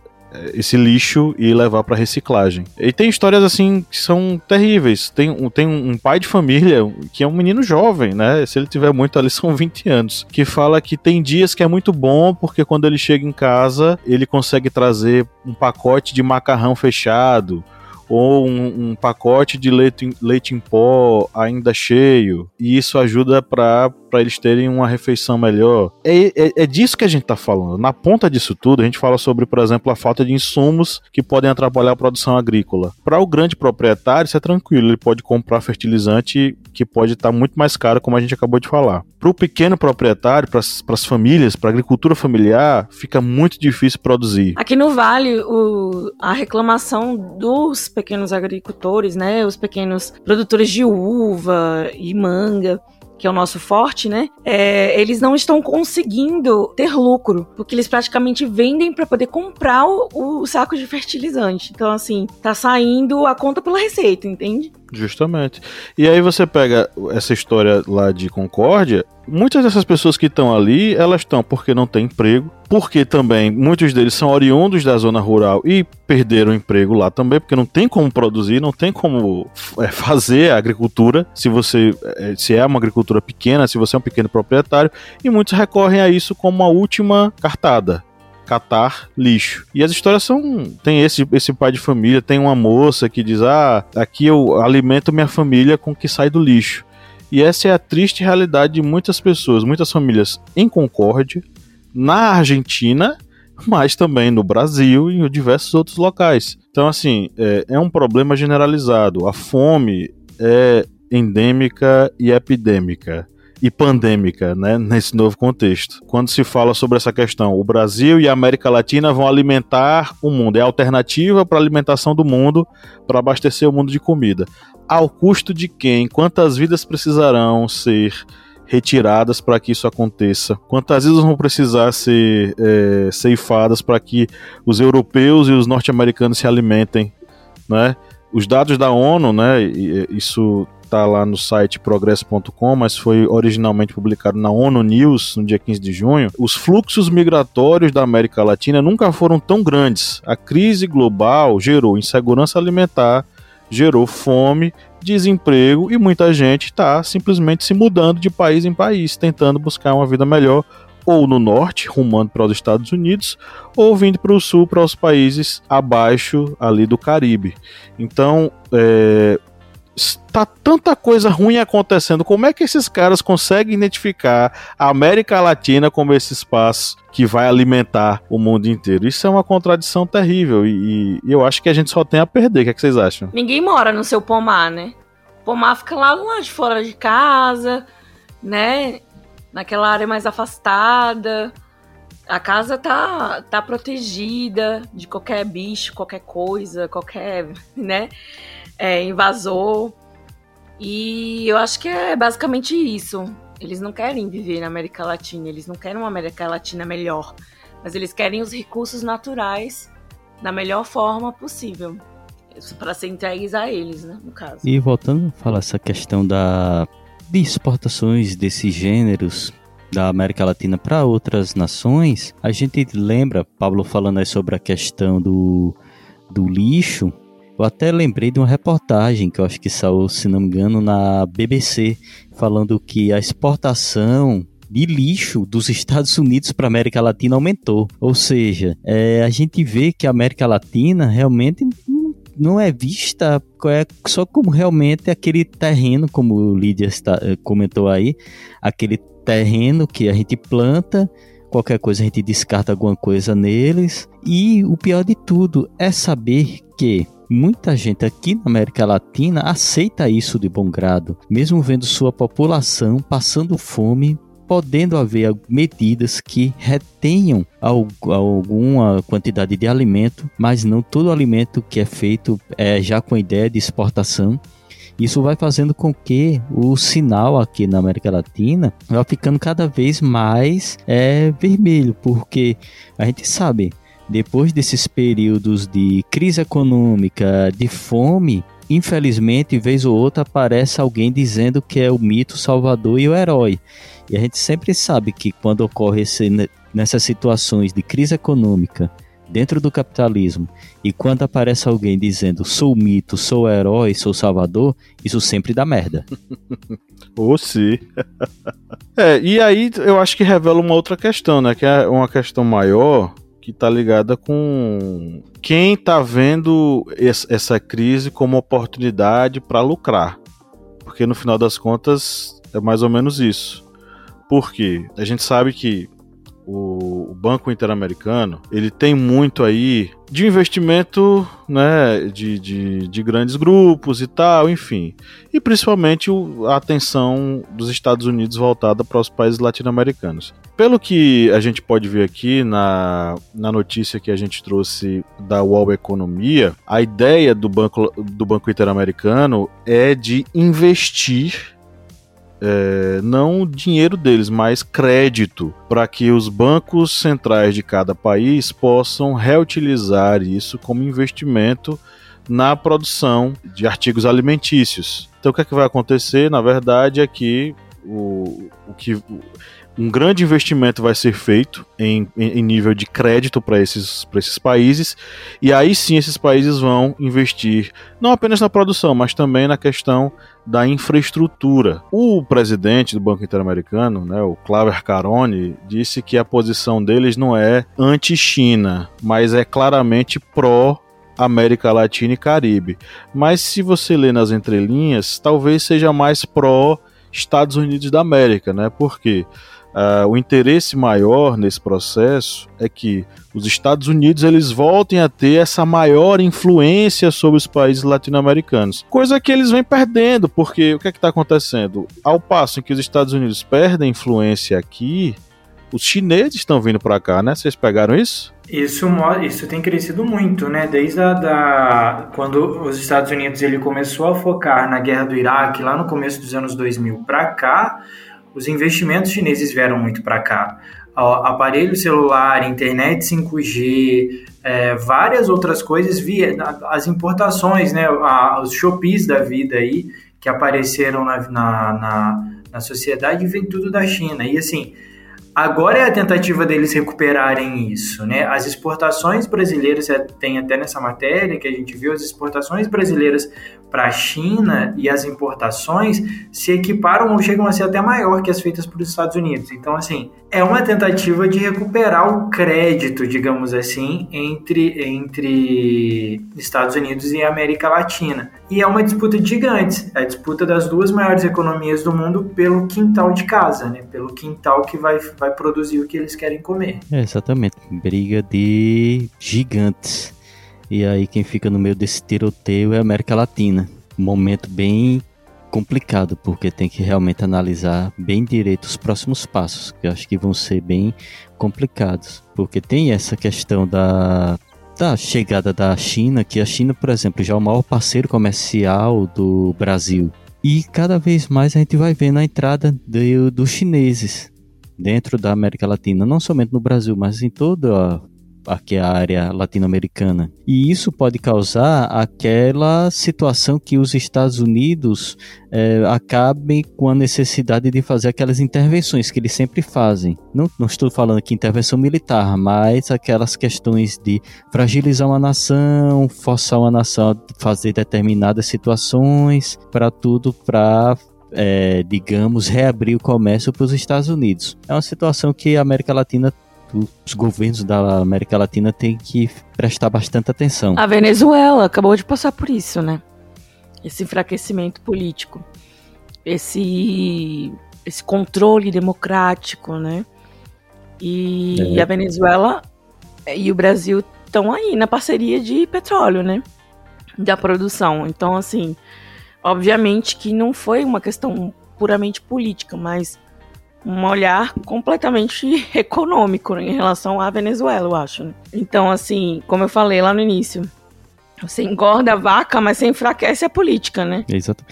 esse lixo e levar para reciclagem. E tem histórias assim que são terríveis. Tem, um, tem um pai de família que é um menino jovem, né? Se ele tiver muito ali, são 20 anos. Que fala que tem dias que é muito bom porque quando ele chega em casa, ele consegue trazer um pacote de macarrão fechado ou um, um pacote de leite, leite em pó ainda cheio. E isso ajuda para para eles terem uma refeição melhor. É, é, é, disso que a gente está falando. Na ponta disso tudo, a gente fala sobre, por exemplo, a falta de insumos que podem atrapalhar a produção agrícola. Para o grande proprietário, isso é tranquilo, ele pode comprar fertilizante que pode estar tá muito mais caro, como a gente acabou de falar. Para o pequeno proprietário, para as famílias, para a agricultura familiar, fica muito difícil produzir. Aqui no Vale, o, a reclamação dos pequenos agricultores, né, os pequenos produtores de uva e manga, que é o nosso forte, né? É, eles não estão conseguindo ter lucro, porque eles praticamente vendem para poder comprar o, o, saco de fertilizante. Então, assim, tá saindo a conta pela receita, entende? Justamente. E aí você pega essa história lá de Concórdia, muitas dessas pessoas que estão ali, elas estão porque não têm emprego, porque também muitos deles são oriundos da zona rural e perderam emprego lá também, porque não tem como produzir, não tem como é, fazer a agricultura, se você é, se é uma agricultura pequena, se você é um pequeno proprietário, e muitos recorrem a isso como a última cartada catar lixo. E as histórias são. Tem esse, esse pai de família, tem uma moça que diz: Ah, aqui eu alimento minha família com o que sai do lixo. E essa é a triste realidade de muitas pessoas, muitas famílias em Concórdia, na Argentina, mas também no Brasil e em diversos outros locais. Então, assim, é, é um problema generalizado. A fome é endêmica e epidêmica e pandêmica, né, nesse novo contexto. Quando se fala sobre essa questão, o Brasil e a América Latina vão alimentar o mundo, é a alternativa para a alimentação do mundo, para abastecer o mundo de comida. Ao custo de quem? Quantas vidas precisarão ser retiradas para que isso aconteça? Quantas vidas vão precisar ser é, ceifadas para que os europeus e os norte-americanos se alimentem, né? Os dados da ONU, né, isso está lá no site progresso.com, mas foi originalmente publicado na ONU News no dia 15 de junho, os fluxos migratórios da América Latina nunca foram tão grandes. A crise global gerou insegurança alimentar, gerou fome, desemprego e muita gente está simplesmente se mudando de país em país, tentando buscar uma vida melhor ou no norte, rumando para os Estados Unidos, ou vindo para o sul, para os países abaixo ali do Caribe. Então, é, está tanta coisa ruim acontecendo. Como é que esses caras conseguem identificar a América Latina como esse espaço que vai alimentar o mundo inteiro? Isso é uma contradição terrível e, e eu acho que a gente só tem a perder. O que, é que vocês acham? Ninguém mora no seu pomar, né? O pomar fica lá, de fora de casa, né? Naquela área mais afastada. A casa tá, tá protegida de qualquer bicho, qualquer coisa, qualquer, né? É, invasor. E eu acho que é basicamente isso. Eles não querem viver na América Latina, eles não querem uma América Latina melhor, mas eles querem os recursos naturais da melhor forma possível para ser entregues a eles, né, no caso. E voltando a falar essa questão da de exportações desses gêneros da América Latina para outras nações, a gente lembra Pablo falando aí sobre a questão do, do lixo Eu até lembrei de uma reportagem que eu acho que saiu, se não me engano, na BBC, falando que a exportação de lixo dos Estados Unidos para a América Latina aumentou. Ou seja, é, a gente vê que a América Latina realmente não é vista é só como realmente aquele terreno, como o Lídia está, eh, comentou aí, aquele terreno que a gente planta, qualquer coisa a gente descarta alguma coisa neles. E o pior de tudo é saber que Muita gente aqui na América Latina aceita isso de bom grado, mesmo vendo sua população passando fome podendo haver medidas que retenham alguma quantidade de alimento, mas não todo alimento que é feito é já com a ideia de exportação. Isso vai fazendo com que o sinal aqui na América Latina vá ficando cada vez mais é, vermelho, porque a gente sabe, depois desses períodos de crise econômica, de fome, infelizmente, vez ou outra aparece alguém dizendo que é o mito salvador e o herói. E a gente sempre sabe que quando ocorre esse, nessas situações de crise econômica dentro do capitalismo e quando aparece alguém dizendo sou mito, sou herói, sou salvador, isso sempre dá merda. Ou oh, sim. é, e aí eu acho que revela uma outra questão, né? Que é uma questão maior que tá ligada com quem tá vendo essa crise como oportunidade para lucrar. Porque no final das contas é mais ou menos isso. Porque a gente sabe que o, o Banco Interamericano ele tem muito aí de investimento né, de, de, de grandes grupos e tal, enfim. E principalmente a atenção dos Estados Unidos voltada para os países latino-americanos. Pelo que a gente pode ver aqui na, na notícia que a gente trouxe da UOL Economia, a ideia do Banco, do banco Interamericano é de investir é, não dinheiro deles, mas crédito, para que os bancos centrais de cada país possam reutilizar isso como investimento na produção de artigos alimentícios. Então, o que, é que vai acontecer? Na verdade, é que o, o que um grande investimento vai ser feito em, em, nível de crédito para esses, esses países, e aí sim esses países vão investir não apenas na produção, mas também na questão da infraestrutura. O presidente do Banco Interamericano, né, o Claver Carone, disse que a posição deles não é anti-China, mas é claramente pró América Latina e Caribe. Mas se você ler nas entrelinhas, talvez seja mais pró Estados Unidos da América, né? Porque Uh, o interesse maior nesse processo é que os Estados Unidos eles voltem a ter essa maior influência sobre os países latino-americanos, coisa que eles vêm perdendo, porque o que é está acontecendo? Ao passo em que os Estados Unidos perdem influência aqui, os chineses estão vindo para cá, né? Vocês pegaram isso? Isso, isso tem crescido muito, né? Desde a da, quando os Estados Unidos ele começou a focar na guerra do Iraque, lá no começo dos anos 2000 para cá, os investimentos chineses vieram muito para cá. Aparelho celular, internet 5G, é, várias outras coisas, via, as importações, né, os Shopees da vida aí, que apareceram na, na, na, na sociedade, vem tudo da China. E assim, Agora é a tentativa deles recuperarem isso, né? As exportações brasileiras, é, tem até nessa matéria que a gente viu, as exportações brasileiras para a China e as importações se equiparam ou chegam a ser até maior que as feitas para os Estados Unidos. Então, assim, é uma tentativa de recuperar o crédito, digamos assim, entre, entre Estados Unidos e América Latina. E é uma disputa de gigantes, é a disputa das duas maiores economias do mundo pelo quintal de casa, né? Pelo quintal que vai, vai produzir o que eles querem comer. É, exatamente, briga de gigantes. E aí quem fica no meio desse tiroteio é a América Latina. Momento bem complicado, porque tem que realmente analisar bem direito os próximos passos, que eu acho que vão ser bem complicados. Porque tem essa questão da, da chegada da China, que a China, por exemplo, já é o maior parceiro comercial do Brasil. E cada vez mais a gente vai vendo a entrada dos chineses dentro da América Latina, não somente no Brasil, mas em toda aqui a área latino-americana. E isso pode causar aquela situação que os Estados Unidos é, acabem com a necessidade de fazer aquelas intervenções que eles sempre fazem. Não, não estou falando aqui intervenção militar, mas aquelas questões de fragilizar uma nação, forçar uma nação a fazer determinadas situações, para tudo para é, digamos, reabrir o comércio para os Estados Unidos. É uma situação que a América Latina os governos da América Latina têm que prestar bastante atenção. A Venezuela acabou de passar por isso, né? Esse enfraquecimento político, esse, esse controle democrático, né? E é. a Venezuela e o Brasil estão aí na parceria de petróleo, né? Da produção. Então, assim, obviamente que não foi uma questão puramente política, mas um olhar completamente econômico em relação à Venezuela, eu acho. Né? Então, assim, como eu falei lá no início, você engorda a vaca, mas você enfraquece a política, né? Exato.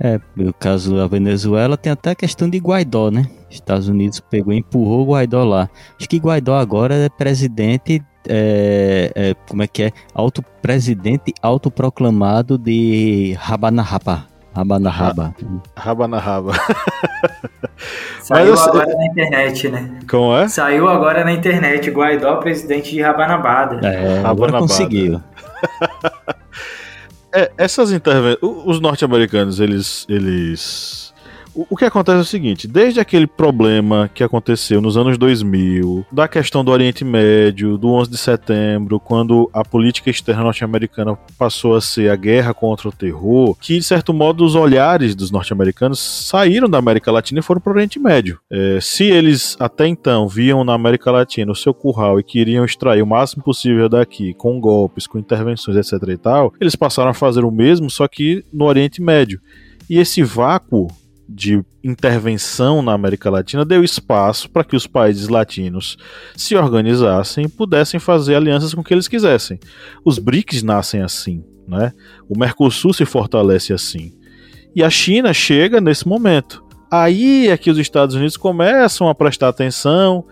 É, no caso da Venezuela tem até a questão de Guaidó, né? Estados Unidos pegou e empurrou Guaidó lá. Acho que Guaidó agora é presidente é, é, como é que é? Auto, presidente autoproclamado de Rabanahaba. Rabanahaba. Rabanahaba. Saiu Mas, agora na internet, né? Como é? Saiu agora na internet. Guaidó, presidente de Rabanabada. É, agora conseguiu. é, essas intervenções. Os norte-americanos, eles. eles o, que acontece é o seguinte: desde aquele problema que aconteceu nos anos 2000, da questão do Oriente Médio, do 11 de setembro, quando a política externa norte-americana passou a ser a guerra contra o terror, que de certo modo os olhares dos norte-americanos saíram da América Latina e foram para o Oriente Médio. É, se eles até então viam na América Latina o seu curral e queriam extrair o máximo possível daqui, com golpes, com intervenções, etc e tal, eles passaram a fazer o mesmo, só que no Oriente Médio. E esse vácuo de intervenção na América Latina deu espaço para que os países latinos se organizassem e pudessem fazer alianças com que eles quisessem. Os BRICS nascem assim, né? O Mercosul se fortalece assim. E a China chega nesse momento. Aí é que os Estados Unidos começam a prestar atenção.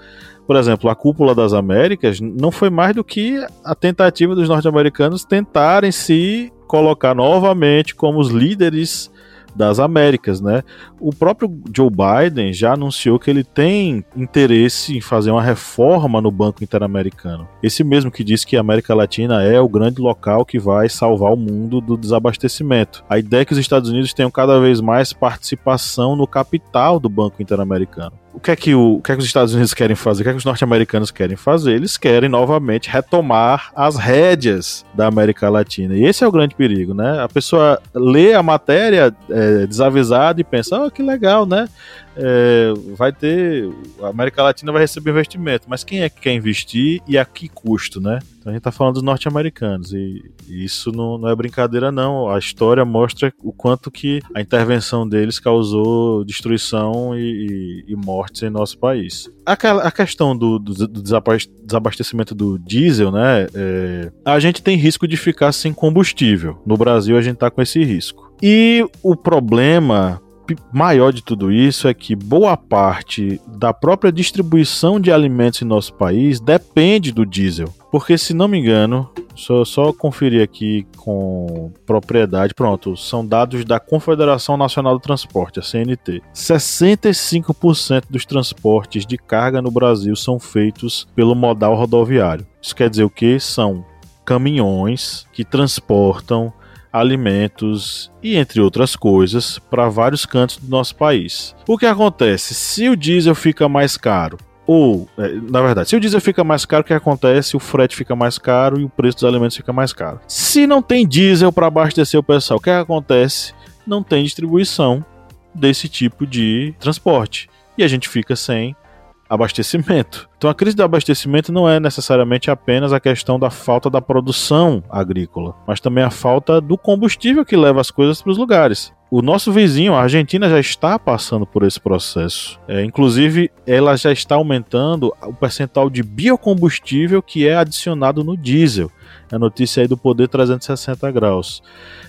Por exemplo, a cúpula das Américas não foi mais do que a tentativa dos norte-americanos tentarem se colocar novamente como os líderes das Américas, né? O próprio Joe Biden já anunciou que ele tem interesse em fazer uma reforma no Banco Interamericano. Esse mesmo que disse que a América Latina é o grande local que vai salvar o mundo do desabastecimento. A ideia é que os Estados Unidos tenham cada vez mais participação no capital do Banco Interamericano o que é que, o, o, que é que os Estados Unidos querem fazer? O que é que os norte-americanos querem fazer? Eles querem novamente retomar as rédeas da América Latina. E esse é o grande perigo, né? A pessoa lê a matéria é, desavisada e pensa, oh, que legal, né? É, vai ter. A América Latina vai receber investimento, mas quem é que quer investir e a que custo, né? Então a gente está falando dos norte-americanos e, isso não, não, é brincadeira, não. A história mostra o quanto que a intervenção deles causou destruição e, e, e mortes em nosso país. A, a questão do, do, do, desabastecimento do diesel, né? É, a gente tem risco de ficar sem combustível. No Brasil a gente está com esse risco. E o problema maior de tudo isso é que boa parte da própria distribuição de alimentos em nosso país depende do diesel. Porque, se não me engano, só, só conferir aqui com propriedade, pronto, são dados da Confederação Nacional do Transporte, a CNT. 65% dos transportes de carga no Brasil são feitos pelo modal rodoviário. Isso quer dizer o que? São caminhões que transportam alimentos e entre outras coisas para vários cantos do nosso país. O que acontece? Se o diesel fica mais caro, ou, é, na verdade, se o diesel fica mais caro, o que acontece? O frete fica mais caro e o preço dos alimentos fica mais caro. Se não tem diesel para abastecer o pessoal, o que acontece? Não tem distribuição desse tipo de transporte. E a gente fica sem abastecimento. Então a crise do abastecimento não é necessariamente apenas a questão da falta da produção agrícola, mas também a falta do combustível que leva as coisas para os lugares. O nosso vizinho, a Argentina, já está passando por esse processo. É, inclusive, ela já está aumentando o percentual de biocombustível que é adicionado no diesel. É a notícia aí do Poder 360 Graus.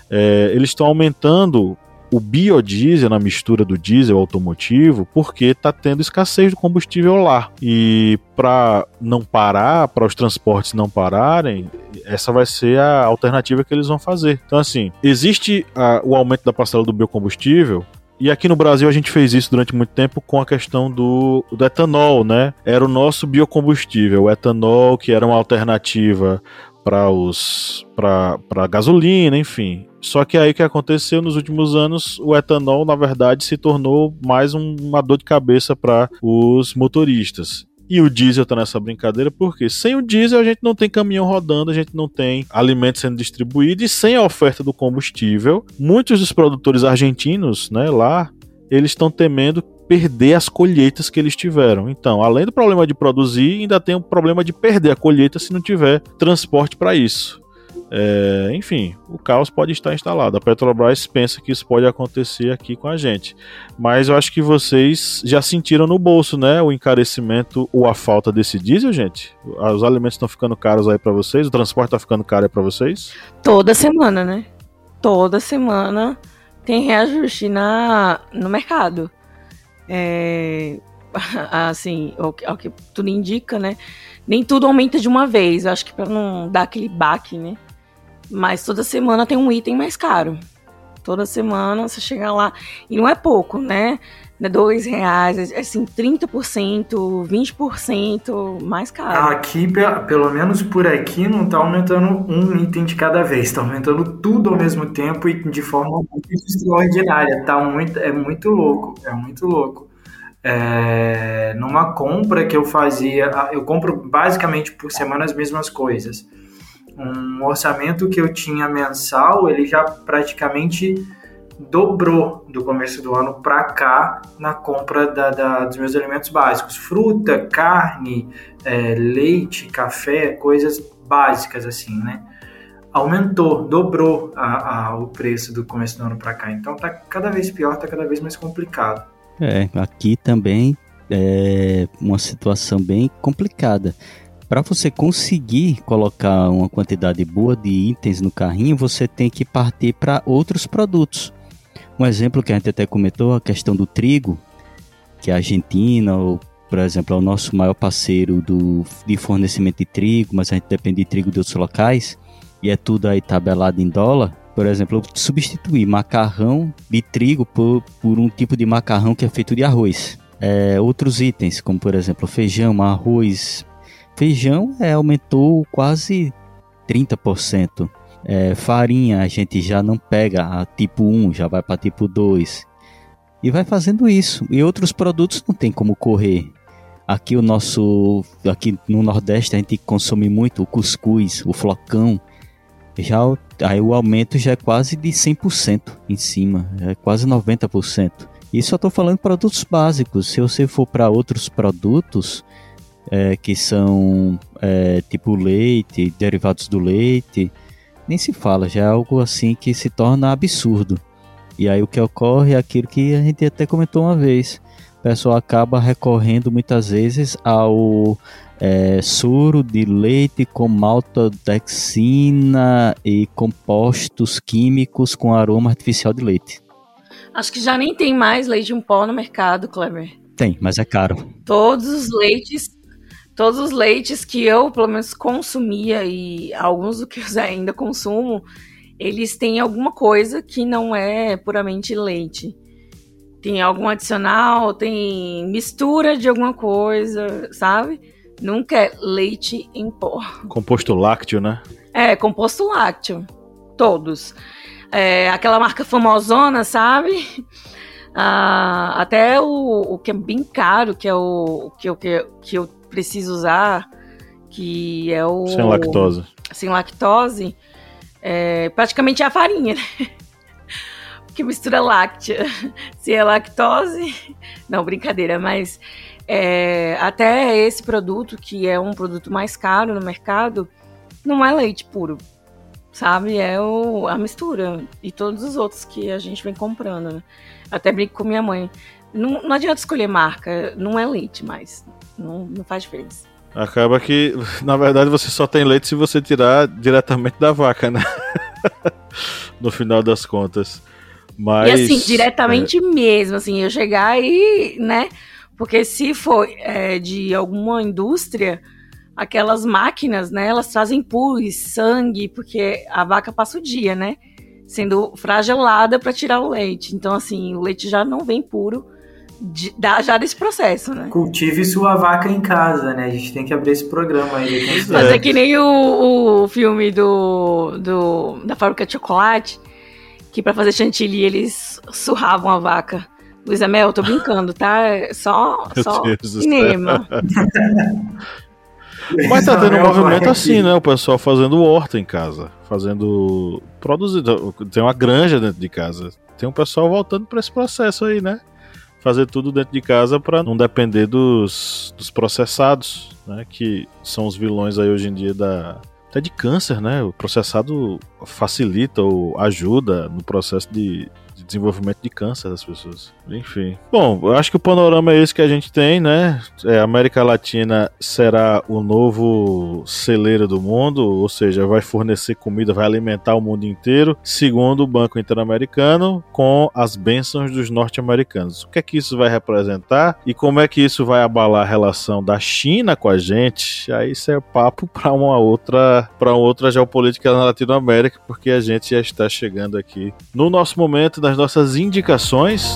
É, eles estão aumentando o biodiesel na mistura do diesel automotivo porque está tendo escassez de combustível lá. E para não parar, para os transportes não pararem, essa vai ser a alternativa que eles vão fazer. Então, assim, existe a, o aumento da parcela do biocombustível, e aqui no Brasil a gente fez isso durante muito tempo com a questão do, do, etanol, né? Era o nosso biocombustível, o etanol, que era uma alternativa para os para gasolina, enfim. Só que aí o que aconteceu nos últimos anos, o etanol na verdade se tornou mais um, uma dor de cabeça para os motoristas. E o diesel tá nessa brincadeira porque sem o diesel a gente não tem caminhão rodando, a gente não tem alimento sendo distribuído e sem a oferta do combustível, muitos dos produtores argentinos, né, lá, eles estão temendo perder as colheitas que eles tiveram. Então, além do problema de produzir, ainda tem o problema de perder a colheita se não tiver transporte para isso. É, enfim, o caos pode estar instalado. A Petrobras pensa que isso pode acontecer aqui com a gente. Mas eu acho que vocês já sentiram no bolso, né? O encarecimento ou a falta desse diesel, gente. Os alimentos estão ficando caros aí para vocês, o transporte está ficando caro aí para vocês? Toda semana, né? Toda semana tem reajuste na, no mercado. É, assim, o, o que tudo indica, né? Nem tudo aumenta de uma vez. Eu acho que para não dar aquele baque, né? Mas toda semana tem um item mais caro. Toda semana você chega lá. E não é pouco, né? Não é dois reais, assim, 30%, 20% mais caro. Aqui, pelo menos por aqui, não está aumentando um item de cada vez, está aumentando tudo ao mesmo tempo e de forma muito extraordinária. Tá muito, é muito louco, é muito louco. É, numa compra que eu fazia, eu compro basicamente por semana as mesmas coisas um orçamento que eu tinha mensal, ele já praticamente dobrou do começo do ano para cá na compra da, da, dos meus alimentos básicos. Fruta, carne, é, leite, café, coisas básicas assim, né? Aumentou, dobrou a, a, o preço do começo do ano para cá. Então tá cada vez pior, tá cada vez mais complicado. É, aqui também é uma situação bem complicada. Para você conseguir colocar uma quantidade boa de itens no carrinho, você tem que partir para outros produtos. Um exemplo que a gente até comentou, a questão do trigo, que a Argentina, ou, por exemplo, é o nosso maior parceiro do, de fornecimento de trigo, mas a gente depende de trigo de outros locais, e é tudo aí tabelado em dólar. Por exemplo, substituir macarrão de trigo por, por um tipo de macarrão que é feito de arroz. É, outros itens, como por exemplo feijão, arroz, Feijão é, aumentou quase 30%. É, farinha a gente já não pega a tipo 1, já vai para tipo 2. E vai fazendo isso. E outros produtos não tem como correr. Aqui o nosso aqui no Nordeste a gente consome muito o cuscuz, o flocão. Já aí o aumento já é quase de 100% em cima, é quase 90%. Isso eu estou falando produtos básicos. Se você for para outros produtos, é, que são é, tipo leite, derivados do leite, nem se fala, já é algo assim que se torna absurdo. E aí o que ocorre é aquilo que a gente até comentou uma vez. O pessoal acaba recorrendo muitas vezes ao é, soro de leite com maltodexina e compostos químicos com aroma artificial de leite. Acho que já nem tem mais leite em pó no mercado, Kleber. Tem, mas é caro. Todos os leites todos os leites que eu, pelo menos, consumia e alguns do que eu ainda consumo, eles têm alguma coisa que não é puramente leite. Tem algum adicional, tem mistura de alguma coisa, sabe? Nunca é leite em pó. Composto lácteo, né? É, composto lácteo. Todos. É, aquela marca famosona, sabe? Ah, até o, o que é bem caro, que é o que eu, que eu preciso usar, que é o. Sem lactose. Sem lactose, é, praticamente é a farinha, né? que mistura láctea. Se é lactose. Não, brincadeira, mas é, até esse produto, que é um produto mais caro no mercado, não é leite puro. Sabe? É o, a mistura. E todos os outros que a gente vem comprando. Né? Até brinco com minha mãe. Não, não adianta escolher marca, não é leite mais. Não, não faz diferença. Acaba que, na verdade, você só tem leite se você tirar diretamente da vaca, né? no final das contas. Mas, e assim, diretamente é... mesmo, assim, eu chegar e, né? Porque se for é, de alguma indústria, aquelas máquinas, né? Elas fazem pus, sangue, porque a vaca passa o dia, né? Sendo fragelada para tirar o leite. Então, assim, o leite já não vem puro de, já desse processo, né? Cultive sua vaca em casa, né? A gente tem que abrir esse programa aí. Mas é que nem o, o filme do, do, da fábrica de chocolate, que para fazer chantilly eles surravam a vaca. Luiz Amel, tô brincando, tá? Só, só cinema. Mas tá tendo um movimento assim, né? O pessoal fazendo horta em casa, fazendo. produzindo. Tem uma granja dentro de casa. Tem um pessoal voltando para esse processo aí, né? Fazer tudo dentro de casa para não depender dos, dos processados, né? Que são os vilões aí hoje em dia da, até de câncer, né? O processado facilita ou ajuda no processo de, desenvolvimento de câncer das pessoas. Enfim. Bom, eu acho que o panorama é esse que a gente tem, né? É, a América Latina será o novo celeiro do mundo, ou seja, vai fornecer comida, vai alimentar o mundo inteiro, segundo o Banco Interamericano, com as bênçãos dos norte-americanos. O que é que isso vai representar e como é que isso vai abalar a relação da China com a gente? Aí isso é papo para uma outra, para outra geopolítica na Latinoamérica, porque a gente já está chegando aqui no nosso momento das nossas indicações.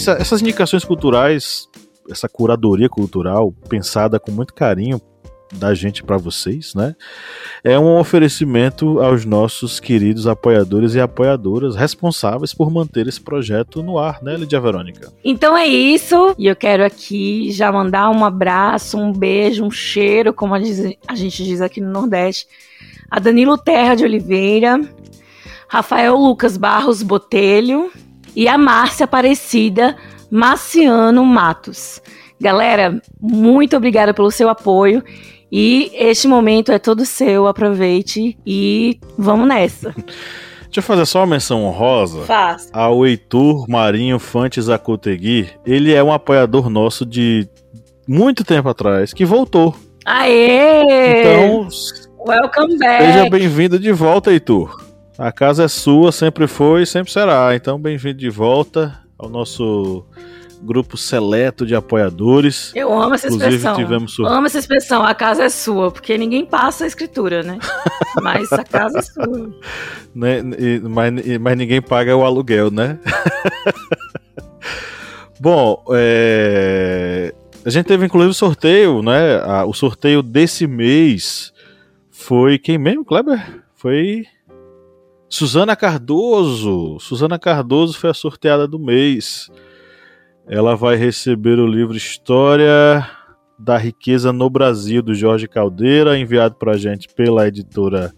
Essa, essas indicações culturais, essa curadoria cultural pensada com muito carinho da gente para vocês, né? É um oferecimento aos nossos queridos apoiadores e apoiadoras responsáveis por manter esse projeto no ar, né, Lidia Verônica? Então é isso, e eu quero aqui já mandar um abraço, um beijo, um cheiro, como a gente diz aqui no Nordeste, a Danilo Terra de Oliveira, Rafael Lucas Barros Botelho, e a Márcia Aparecida Marciano Matos. Galera, muito obrigada pelo seu apoio. E este momento é todo seu, aproveite e vamos nessa. Deixa eu fazer só uma menção honrosa Faz. ao Heitor Marinho Fantes Acutegui. Ele é um apoiador nosso de muito tempo atrás, que voltou. Aê! Então, welcome back. Seja bem-vindo de volta, Heitor. A casa é sua, sempre foi e sempre será. Então, bem-vindo de volta ao nosso grupo seleto de apoiadores. Eu amo essa Inclusive, expressão. Tivemos sur... Amo essa expressão, a casa é sua, porque ninguém passa a escritura, né? mas a casa é sua. Né? Mas, mas ninguém paga o aluguel, né? Bom, é... a gente teve inclusive o sorteio, né? O sorteio desse mês foi quem mesmo, Kleber? Foi Suzana Cardoso. Suzana Cardoso foi a sorteada do mês. Ela vai receber o livro História da Riqueza no Brasil, do Jorge Caldeira, enviado para a gente pela editora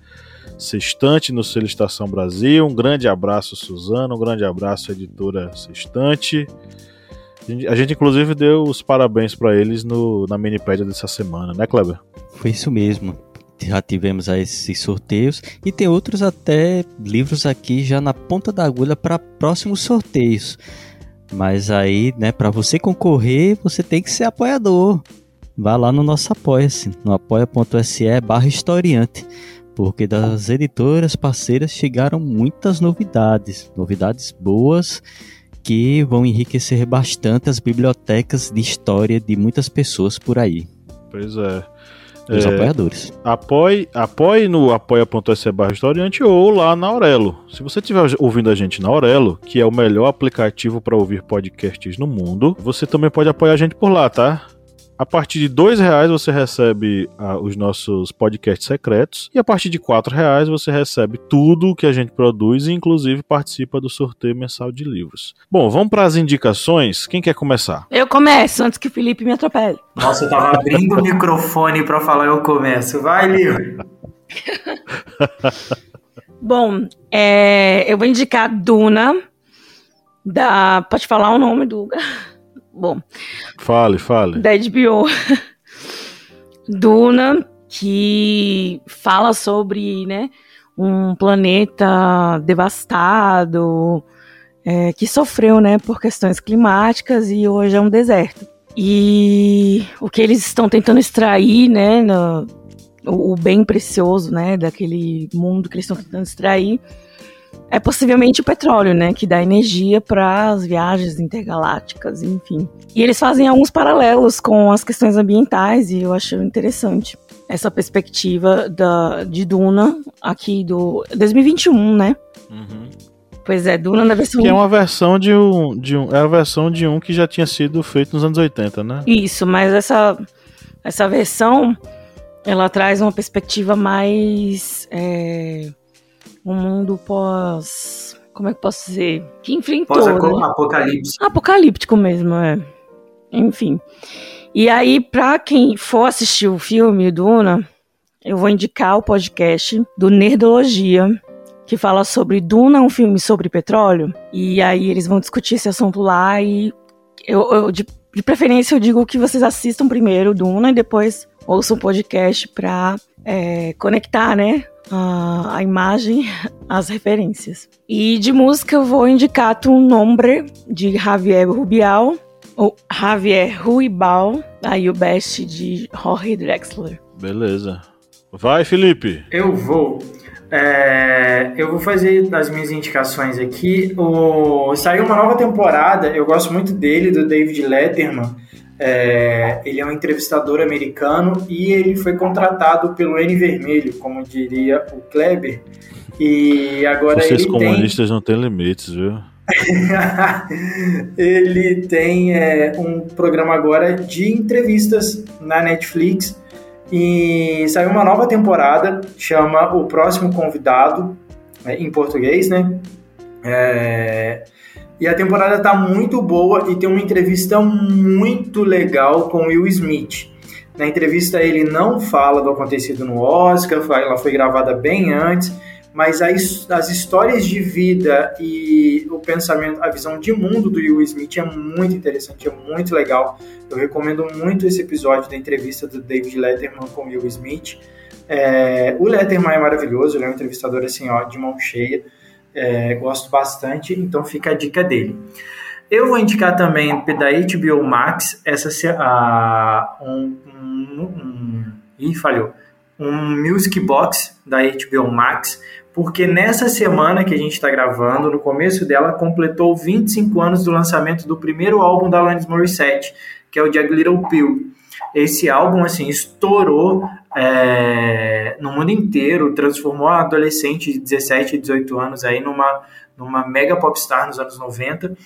Sextante, no selo Estação Brasil. Um grande abraço, Suzana. Um grande abraço, editora Sextante. A gente, inclusive, deu os parabéns para eles no, na minipédia dessa semana, né, Kleber? Foi isso mesmo já tivemos esses sorteios e tem outros até livros aqui já na ponta da agulha para próximos sorteios. Mas aí, né, para você concorrer, você tem que ser apoiador. Vá lá no nosso apoia-se, no apoia.se barra historiante, porque das editoras parceiras chegaram muitas novidades, novidades boas que vão enriquecer bastante as bibliotecas de história de muitas pessoas por aí. Pois é. Os É, apoiadores. Apoie, apoie no apoia.se barra historiante ou lá na Aurelo. Se você estiver ouvindo a gente na Aurelo, que é o melhor aplicativo para ouvir podcasts no mundo, você também pode apoiar a gente por lá, tá? A partir de dois reais você recebe ah, os nossos podcasts secretos e a partir de quatro reais você recebe tudo que a gente produz e inclusive participa do sorteio mensal de livros. Bom, vamos para as indicações. Quem quer começar? Eu começo antes que o Felipe me atropele. Nossa, eu tava abrindo o microfone pra falar eu começo. Vai, Lívia. Bom, é, eu vou indicar Duna. Da. Pode falar o nome do. Bom, Fale, fale. da HBO. Duna, que fala sobre, né, um planeta devastado, é, que sofreu, né, por questões climáticas e hoje é um deserto. E o que eles estão tentando extrair, né, no- o, bem precioso, né, daquele mundo que eles estão tentando extrair é possivelmente o petróleo, né, que dá energia para as viagens intergalácticas, enfim. E eles fazem alguns paralelos com as questões ambientais e eu acho interessante essa perspectiva da, de Duna aqui do 2021, né? Pois é, Duna na versão Que é uma versão de um, de um. É a versão de um que já tinha sido feito nos anos 80, né? Isso, mas essa, essa versão ela traz uma perspectiva mais. É, um mundo pós. Como é que posso dizer? Que enfrentou. né? Pós-apocalipse. Apocalíptico mesmo, é. Enfim. E aí, pra quem for assistir o filme Duna, eu vou indicar o podcast do Nerdologia, que fala sobre Duna, um filme sobre petróleo. E aí eles vão discutir esse assunto lá e eu, eu- de, de preferência eu digo que vocês assistam primeiro Duna e depois ouçam o podcast pra é, conectar, né? A, a imagem às referências. E de música eu vou indicar Tu Nombre, de Javier Rubial, ou Javier Ruibal, aí o best de Jorge Drexler. Beleza. Vai, Felipe. Eu vou. é, eu vou fazer as minhas indicações aqui. O, saiu uma nova temporada, eu gosto muito dele, do David Letterman. É, ele é um entrevistador americano e ele foi contratado pelo N Vermelho, como diria o Kleber. E agora Vocês ele tem comunistas não têm limites, viu? ele tem é, um programa agora de entrevistas na Netflix e saiu uma nova temporada, chama O Próximo Convidado, né, em português, né? É, e a temporada tá muito boa e tem uma entrevista muito legal com Will Smith. Na entrevista ele não fala do acontecido no Oscar, ela foi gravada bem antes, mas as, as histórias de vida e o pensamento, a visão de mundo do Will Smith é muito interessante, é muito legal. Eu recomendo muito esse episódio da entrevista do David Letterman com Will Smith. É, o Letterman é maravilhoso, ele é um entrevistador assim, ó, de mão cheia. É, gosto bastante, então fica a dica dele. Eu vou indicar também da HBO Max essa a, um, um, um, falhou. Um Music Box da HBO Max, porque nessa semana que a gente está gravando, no começo dela, completou 25 anos do lançamento do primeiro álbum da Alanis Morissette, que é o Jagged Little Pill. Esse álbum, assim, estourou é, no mundo inteiro, transformou a adolescente de 17 e 18 anos aí numa, numa mega popstar nos anos 90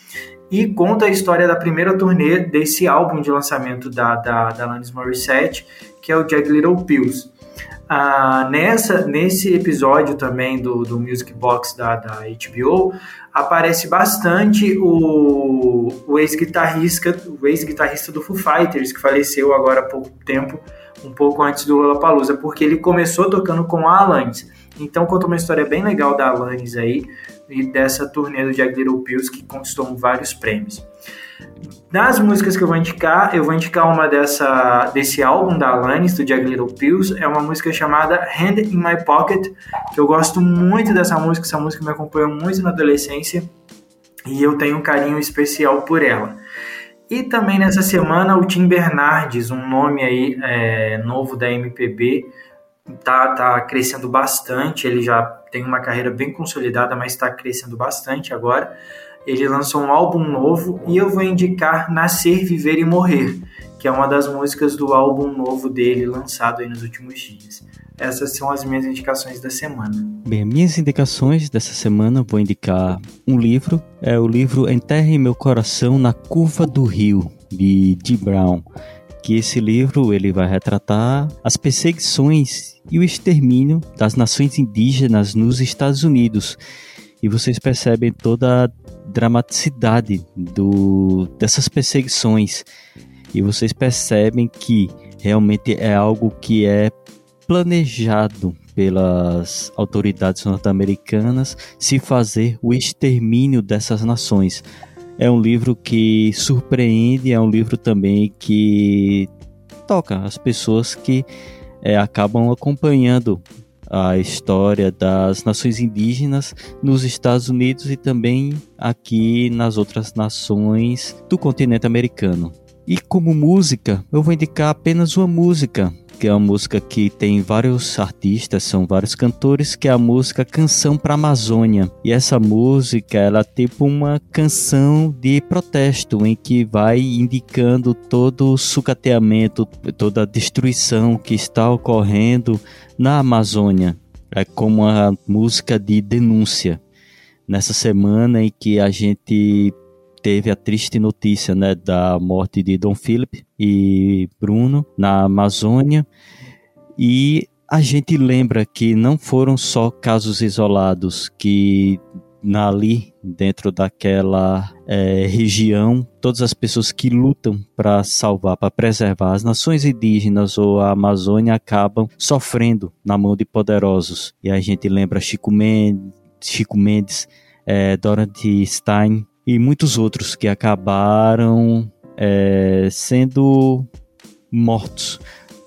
e conta a história da primeira turnê desse álbum de lançamento da, da, da Alanis Morissette, que é o Jagged Little Pills. Ah, nessa, nesse episódio também do, do Music Box da, da HBO, aparece bastante o, o ex-guitarrista o ex-guitarrista do Foo Fighters, que faleceu agora há pouco tempo, um pouco antes do Lollapalooza, porque ele começou tocando com a Alanis. Então conta uma história bem legal da Alanis aí, e dessa turnê do Jagged Little Pills, que conquistou vários prêmios. Das músicas que eu vou indicar, eu vou indicar uma dessa, desse álbum da Alanis, do Jagged Little Pills. É uma música chamada Hand in My Pocket, que eu gosto muito dessa música. Essa música me acompanhou muito na adolescência e eu tenho um carinho especial por ela. E também nessa semana o Tim Bernardes, um nome aí é, novo da MPB, tá, tá crescendo bastante. Ele já tem uma carreira bem consolidada, mas está crescendo bastante agora. Ele lançou um álbum novo e eu vou indicar Nascer, Viver e Morrer, que é uma das músicas do álbum novo dele lançado nos últimos dias. Essas são as minhas indicações da semana. Bem, minhas indicações dessa semana vou indicar um livro, é o livro Enterre Meu Coração na Curva do Rio, de Dee Brown. Que esse livro ele vai retratar as perseguições e o extermínio das nações indígenas nos Estados Unidos. E vocês percebem toda a dramaticidade do, dessas perseguições. E vocês percebem que realmente é algo que é planejado pelas autoridades norte-americanas se fazer o extermínio dessas nações. É um livro que surpreende, é um livro também que toca as pessoas que é, acabam acompanhando a história das nações indígenas nos Estados Unidos e também aqui nas outras nações do continente americano. E como música, eu vou indicar apenas uma música que é uma música que tem vários artistas, são vários cantores, que é a música Canção para Amazônia. E essa música, ela é tipo uma canção de protesto em que vai indicando todo o sucateamento, toda a destruição que está ocorrendo na Amazônia. É como uma música de denúncia. Nessa semana em que a gente teve a triste notícia né, da morte de Dom Philip e Bruno na Amazônia. E a gente lembra que não foram só casos isolados, que ali dentro daquela é, região, todas as pessoas que lutam para salvar, para preservar as nações indígenas ou a Amazônia acabam sofrendo na mão de poderosos. E a gente lembra Chico Mendes, Chico Mendes é, Dorothy Stein, e muitos outros que acabaram é, sendo mortos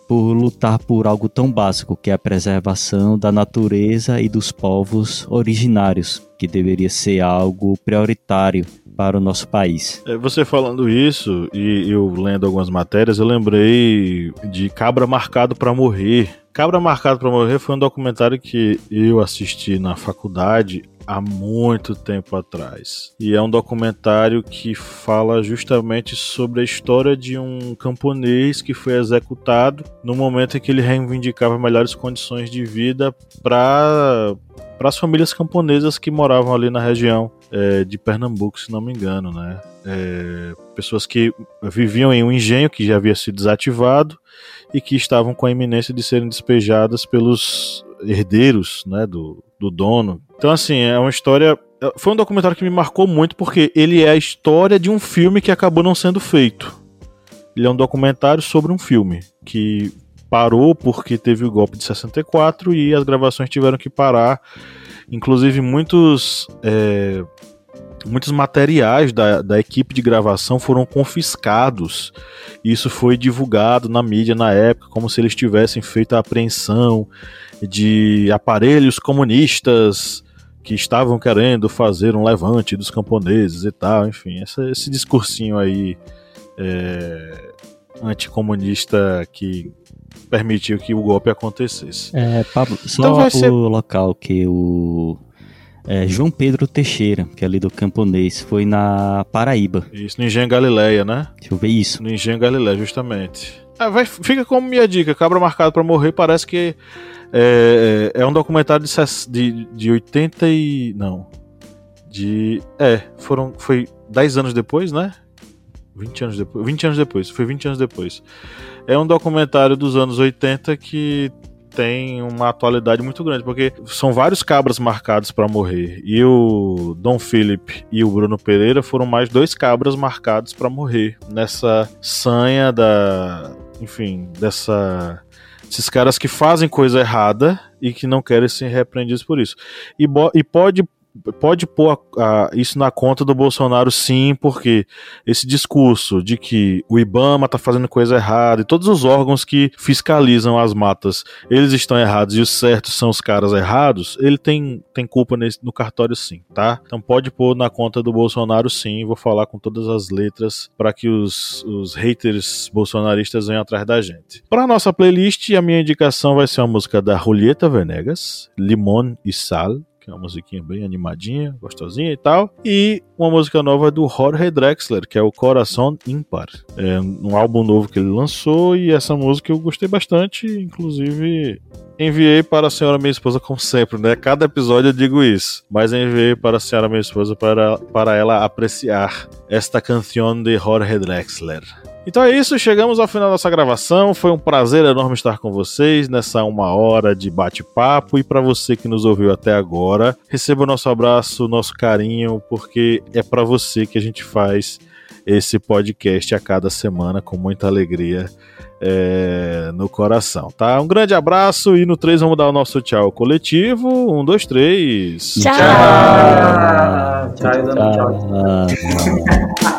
por lutar por algo tão básico que é a preservação da natureza e dos povos originários, que deveria ser algo prioritário para o nosso país. É, você falando isso e eu lendo algumas matérias, eu lembrei de Cabra Marcado para Morrer. Cabra Marcado para Morrer foi um documentário que eu assisti na faculdade há muito tempo atrás. E é um documentário que fala justamente sobre a história de um camponês que foi executado no momento em que ele reivindicava melhores condições de vida para para as famílias camponesas que moravam ali na região é, de Pernambuco, se não me engano, né? É, pessoas que viviam em um engenho que já havia sido desativado e que estavam com a iminência de serem despejadas pelos herdeiros, né, do, do dono. Então, assim, é uma história. Foi um documentário que me marcou muito porque ele é a história de um filme que acabou não sendo feito. Ele é um documentário sobre um filme que parou porque teve o golpe de 64 e as gravações tiveram que parar. Inclusive, muitos. É, muitos materiais da, da equipe de gravação foram confiscados. Isso foi divulgado na mídia na época, como se eles tivessem feito a apreensão de aparelhos comunistas que estavam querendo fazer um levante dos camponeses e tal, enfim, essa, esse discursinho aí é, anticomunista que permitiu que o golpe acontecesse. É, Pablo, só então o ser... local que o é, João Pedro Teixeira, que é ali do camponês, foi na Paraíba. Isso, no Engenho Galileia, né? Deixa eu ver isso. No Engenho Galileia, justamente. É, vai, fica como minha dica, Cabra Marcado para Morrer parece que é, é, é um documentário de, de, de 80 e... não. De... É, foram, foi 10 anos depois, né? 20 anos depois. 20 anos depois, foi 20 anos depois. É um documentário dos anos 80 que tem uma atualidade muito grande, porque são vários cabras marcados para morrer. E o Dom Philip e o Bruno Pereira foram mais dois cabras marcados para morrer nessa sanha da, enfim, dessa esses caras que fazem coisa errada e que não querem ser repreendidos por isso. E, e pode pode pôr a, a, isso na conta do Bolsonaro sim, porque esse discurso de que o IBAMA está fazendo coisa errada e todos os órgãos que fiscalizam as matas, eles estão errados e os certos são os caras errados, ele tem, tem culpa nesse, no cartório sim, tá? Então pode pôr na conta do Bolsonaro sim, vou falar com todas as letras para que os, os haters bolsonaristas venham atrás da gente. Para nossa playlist, a minha indicação vai ser uma música da Julieta Venegas, Limón e Sal, uma musiquinha bem animadinha, gostosinha e tal. E uma música nova do Jorge Drexler, que é o Coração Impar. É um álbum novo que ele lançou e essa música eu gostei bastante, inclusive enviei para a senhora minha esposa, como sempre, né? Cada episódio eu digo isso. Mas enviei para a senhora minha esposa para, para ela apreciar esta canção de Jorge Drexler. Então é isso, chegamos ao final da nossa gravação. Foi um prazer enorme estar com vocês nessa uma hora de bate-papo. E para você que nos ouviu até agora, receba o nosso abraço, nosso carinho, porque é para você que a gente faz esse podcast a cada semana com muita alegria é, no coração, tá? Um grande abraço e no 3 vamos dar o nosso tchau coletivo. Um, dois, três. Tchau. Tchau. Tchau. tchau. tchau. tchau.